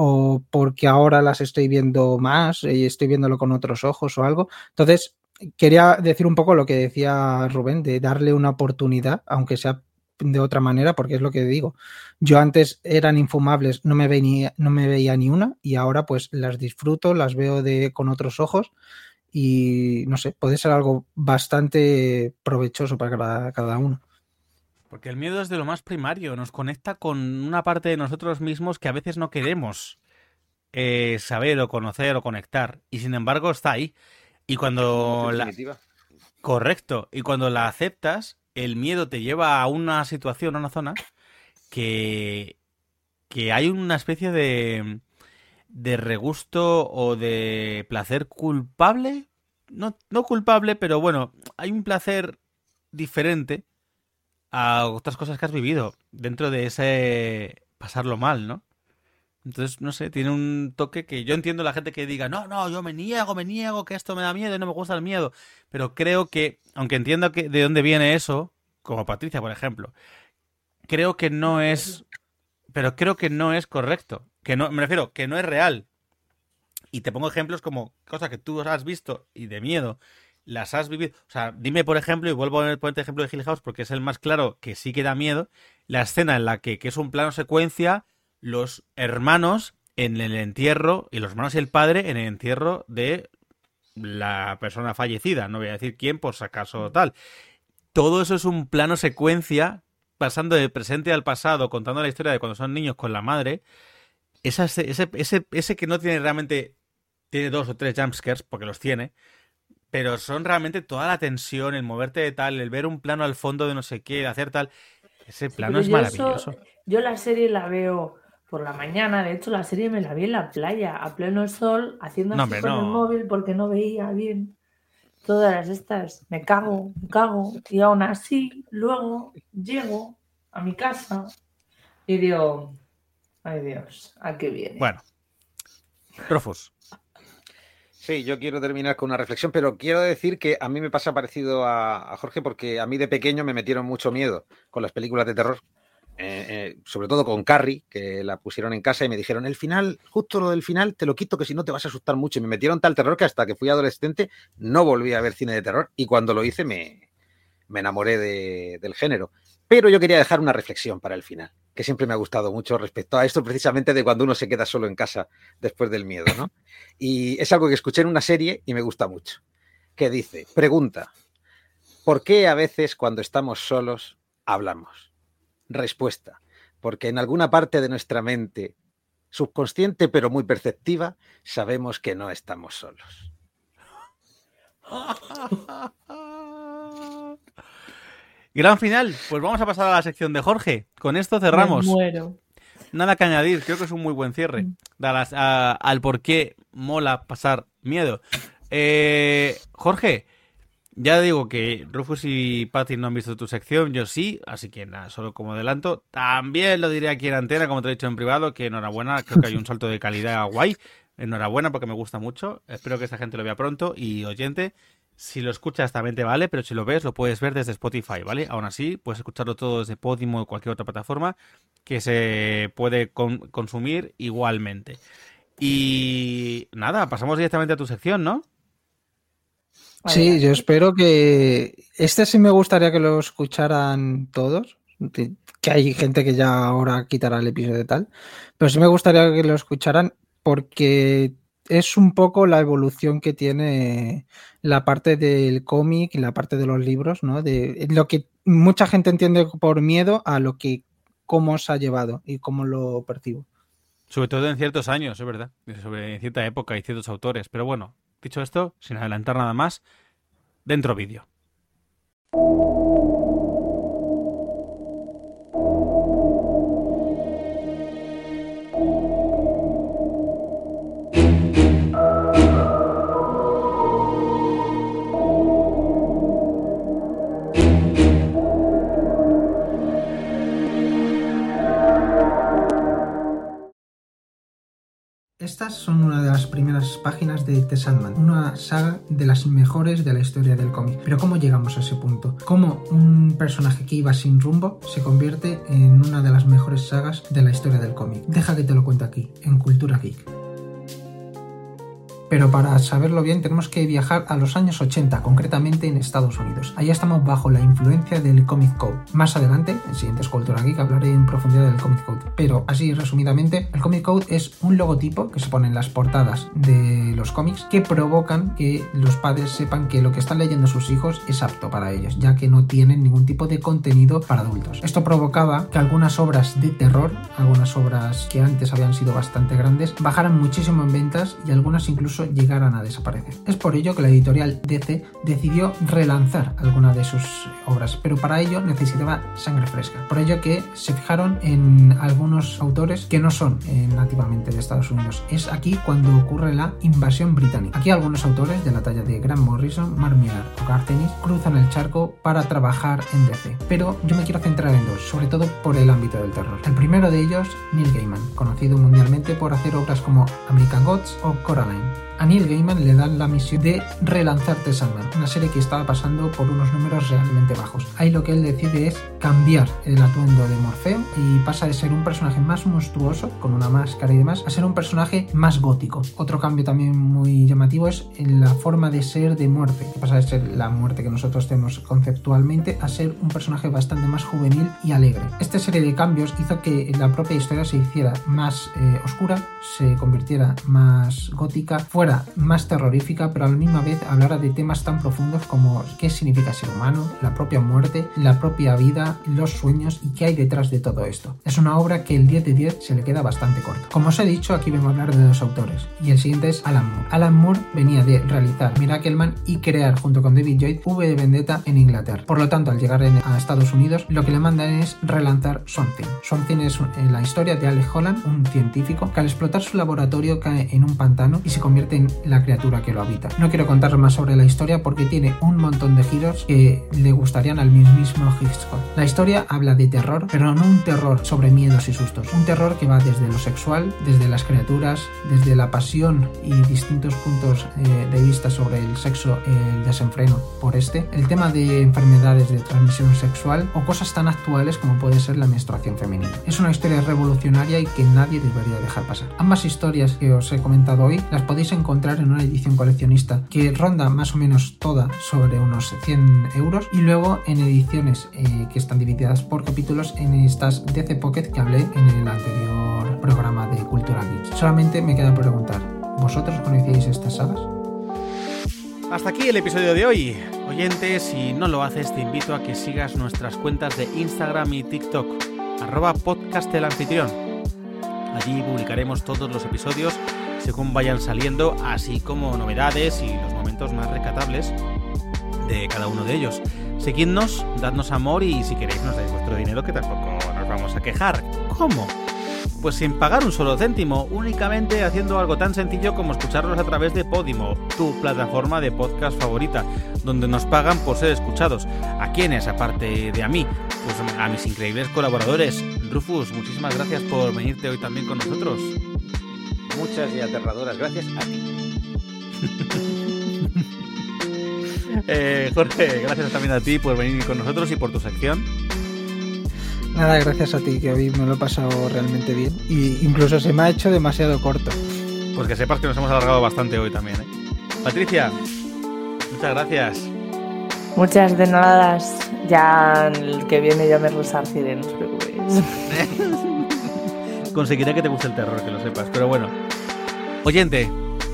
o porque ahora las estoy viendo más y estoy viéndolo con otros ojos o algo. Entonces, quería decir un poco lo que decía Rubén, de darle una oportunidad, aunque sea de otra manera, porque es lo que digo. Yo antes eran infumables, no me, venía, no me veía ni una y ahora pues las disfruto, las veo de, con otros ojos y no sé, puede ser algo bastante provechoso para cada, uno. Porque el miedo es de lo más primario, nos conecta con una parte de nosotros mismos que a veces no queremos eh, saber o conocer o conectar y sin embargo está ahí. Y cuando la... Correcto, y cuando la aceptas, el miedo te lleva a una situación, a una zona que, que hay una especie de, de regusto o de placer culpable. No, no culpable, pero bueno, hay un placer diferente a otras cosas que has vivido dentro de ese pasarlo mal, ¿no? Entonces, no sé, tiene un toque que yo entiendo la gente que diga, no, no, yo me niego, me niego, que esto me da miedo y no me gusta el miedo. Pero creo que, aunque entiendo que de dónde viene eso, como Patricia, por ejemplo, creo que no es, pero creo que no es correcto que no, me refiero, que no es real. Y te pongo ejemplos como cosas que tú has visto y de miedo las has vivido. O sea, dime, por ejemplo, y vuelvo a poner el ejemplo de Hill House porque es el más claro que sí que da miedo, la escena en la que, que es un plano secuencia, los hermanos en el entierro, y los hermanos y el padre en el entierro de la persona fallecida. No voy a decir quién, por si acaso tal. Todo eso es un plano secuencia, pasando del presente al pasado, contando la historia de cuando son niños con la madre ese, ese, ese, que no tiene realmente, tiene dos o tres jumpscares, porque los tiene, pero son realmente toda la tensión, el moverte de tal, el ver un plano al fondo de no sé qué, hacer tal, ese plano es maravilloso. yo la serie la veo por la mañana, de hecho la serie me la vi en la playa, a pleno sol, haciendo así con el móvil porque no veía bien todas estas, me cago, me cago, y aún así, luego llego a mi casa y digo, Ay Dios, ¿a qué viene? Bueno, Profos. Sí, yo quiero terminar con una reflexión, pero quiero decir que a mí me pasa parecido a, Jorge porque a mí de pequeño me metieron mucho miedo con las películas de terror, eh, eh, sobre todo con Carrie, que la pusieron en casa y me dijeron, el final, justo lo del final, te lo quito que si no te vas a asustar mucho. Y me metieron tal terror que hasta que fui adolescente no volví a ver cine de terror y cuando lo hice me, enamoré del género. Pero yo quería dejar una reflexión para el final que siempre me ha gustado mucho respecto a esto, precisamente de cuando uno se queda solo en casa después del miedo, ¿no? Y es algo que escuché en una serie y me gusta mucho, que dice, pregunta, ¿por qué a veces cuando estamos solos hablamos? Respuesta, porque en alguna parte de nuestra mente, subconsciente pero muy perceptiva, sabemos que no estamos solos. Gran final. Pues vamos a pasar a la sección de Jorge. Con esto cerramos. Nada que añadir. Creo que es un muy buen cierre. Mm. al por qué mola pasar miedo. Eh, Jorge, ya digo que Rufus y Patty no han visto tu sección, yo sí, así que nada, solo como adelanto. También lo diré aquí en antena, como te he dicho en privado, que enhorabuena, creo que hay un salto de calidad guay. Enhorabuena porque me gusta mucho. Espero que esta gente lo vea pronto. Y oyente, si lo escuchas también te vale, pero si lo ves lo puedes ver desde Spotify, ¿vale? Aún así, puedes escucharlo todo desde Podimo o cualquier otra plataforma que se puede consumir igualmente. Y nada, pasamos directamente a tu sección, ¿no? Sí, yo espero que este sí me gustaría que lo escucharan todos, que hay gente que ya ahora quitará el episodio de tal, pero sí me gustaría que lo escucharan porque es un poco la evolución que tiene la parte del cómic y la parte de los libros, ¿no? De lo que mucha gente entiende por miedo a lo que cómo se ha llevado y cómo lo percibo. Sobre todo en ciertos años, es verdad. Sobre en cierta época y ciertos autores. Pero bueno, dicho esto, sin adelantar nada más, dentro vídeo. Estas son una de las primeras páginas de The Sandman, una saga de las mejores de la historia del cómic. Pero ¿cómo llegamos a ese punto? ¿Cómo un personaje que iba sin rumbo se convierte en una de las mejores sagas de la historia del cómic? Deja que te lo cuente aquí, en Cultura Geek. Pero para saberlo bien tenemos que viajar a los años 80, concretamente en Estados Unidos. Allá estamos bajo la influencia del Comic Code. Más adelante, en siguientes Cultura Geek, hablaré en profundidad del Comic Code. Pero así resumidamente, el Comic Code es un logotipo que se pone en las portadas de los cómics que provocan que los padres sepan que lo que están leyendo sus hijos es apto para ellos, ya que no tienen ningún tipo de contenido para adultos. Esto provocaba que algunas obras de terror, algunas obras que antes habían sido bastante grandes, bajaran muchísimo en ventas y algunas incluso llegaran a desaparecer. Es por ello que la editorial DC decidió relanzar alguna de sus obras, pero para ello necesitaba sangre fresca. Por ello que se fijaron en algunos autores que no son eh, nativamente de Estados Unidos. Es aquí cuando ocurre la invasión británica. Aquí algunos autores de la talla de Grant Morrison, Mark Millar o Garth Ennis cruzan el charco para trabajar en DC. Pero yo me quiero centrar en dos, sobre todo por el ámbito del terror. El primero de ellos, Neil Gaiman, conocido mundialmente por hacer obras como American Gods o Coraline a Neil Gaiman le dan la misión de relanzar The Sandman, una serie que estaba pasando por unos números realmente bajos. Ahí lo que él decide es cambiar el atuendo de Morfeo y pasa de ser un personaje más monstruoso, con una máscara y demás, a ser un personaje más gótico. Otro cambio también muy llamativo es en la forma de ser de muerte, que pasa de ser la muerte que nosotros tenemos conceptualmente a ser un personaje bastante más juvenil y alegre. Esta serie de cambios hizo que la propia historia se hiciera más eh, oscura, se convirtiera más gótica, fuera más terrorífica, pero a la misma vez hablara de temas tan profundos como qué significa ser humano, la propia muerte, la propia vida, los sueños y qué hay detrás de todo esto. Es una obra que el 10 de 10 se le queda bastante corto. Como os he dicho, aquí vengo a hablar de dos autores, y el siguiente es Alan Moore. Alan Moore venía de realizar Miracleman y crear junto con David Lloyd V de Vendetta en Inglaterra. Por lo tanto, al llegar a Estados Unidos, lo que le mandan es relanzar Something. Something es la historia de Alex Holland, un científico que al explotar su laboratorio cae en un pantano y se convierte la criatura que lo habita. No quiero contar más sobre la historia porque tiene un montón de giros que le gustarían al mismísimo Hitchcock. La historia habla de terror, pero no un terror sobre miedos y sustos, un terror que va desde lo sexual, desde las criaturas, desde la pasión y distintos puntos eh, de vista sobre el sexo, el desenfreno por este, el tema de enfermedades de transmisión sexual o cosas tan actuales como puede ser la menstruación femenina. Es una historia revolucionaria y que nadie debería dejar pasar. Ambas historias que os he comentado hoy las podéis encontrar encontrar en una edición coleccionista que ronda más o menos toda sobre unos 100 euros y luego en ediciones eh, que están divididas por capítulos en estas DC Pocket que hablé en el anterior programa de Cultura Geek. Solamente me queda preguntar, ¿vosotros conocíais estas sagas? Hasta aquí el episodio de hoy. Oyentes, si no lo haces, te invito a que sigas nuestras cuentas de Instagram y TikTok, arroba podcast. Allí publicaremos todos los episodios según vayan saliendo, así como novedades y los momentos más recatables de cada uno de ellos. Seguidnos, dadnos amor y si queréis nos dais vuestro dinero que tampoco nos vamos a quejar. ¿Cómo? Pues sin pagar un solo céntimo, únicamente haciendo algo tan sencillo como escucharlos a través de Podimo, tu plataforma de podcast favorita, donde nos pagan por ser escuchados. ¿A quiénes, aparte de a mí? Pues a mis increíbles colaboradores. Rufus, muchísimas gracias por venirte hoy también con nosotros muchas y aterradoras gracias a ti. eh, Jorge, gracias también a ti por venir con nosotros y por tu sección. Nada, gracias a ti, que hoy me lo he pasado realmente bien. Y incluso se me ha hecho demasiado corto. Pues que sepas que nos hemos alargado bastante hoy también. ¿eh? Patricia, muchas gracias. Muchas de nada. Ya el que viene ya me resarciré, no os preocupéis. conseguiré que te guste el terror, que lo sepas. Pero bueno, oyente,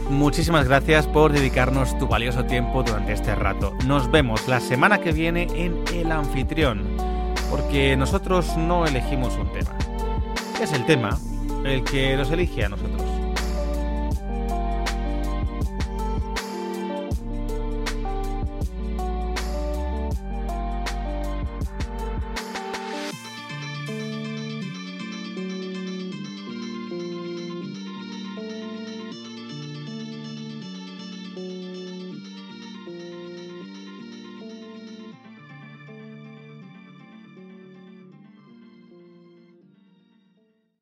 muchísimas gracias por dedicarnos tu valioso tiempo durante este rato. Nos vemos la semana que viene en El Anfitrión, porque nosotros no elegimos un tema. Es el tema el que nos elige a nosotros.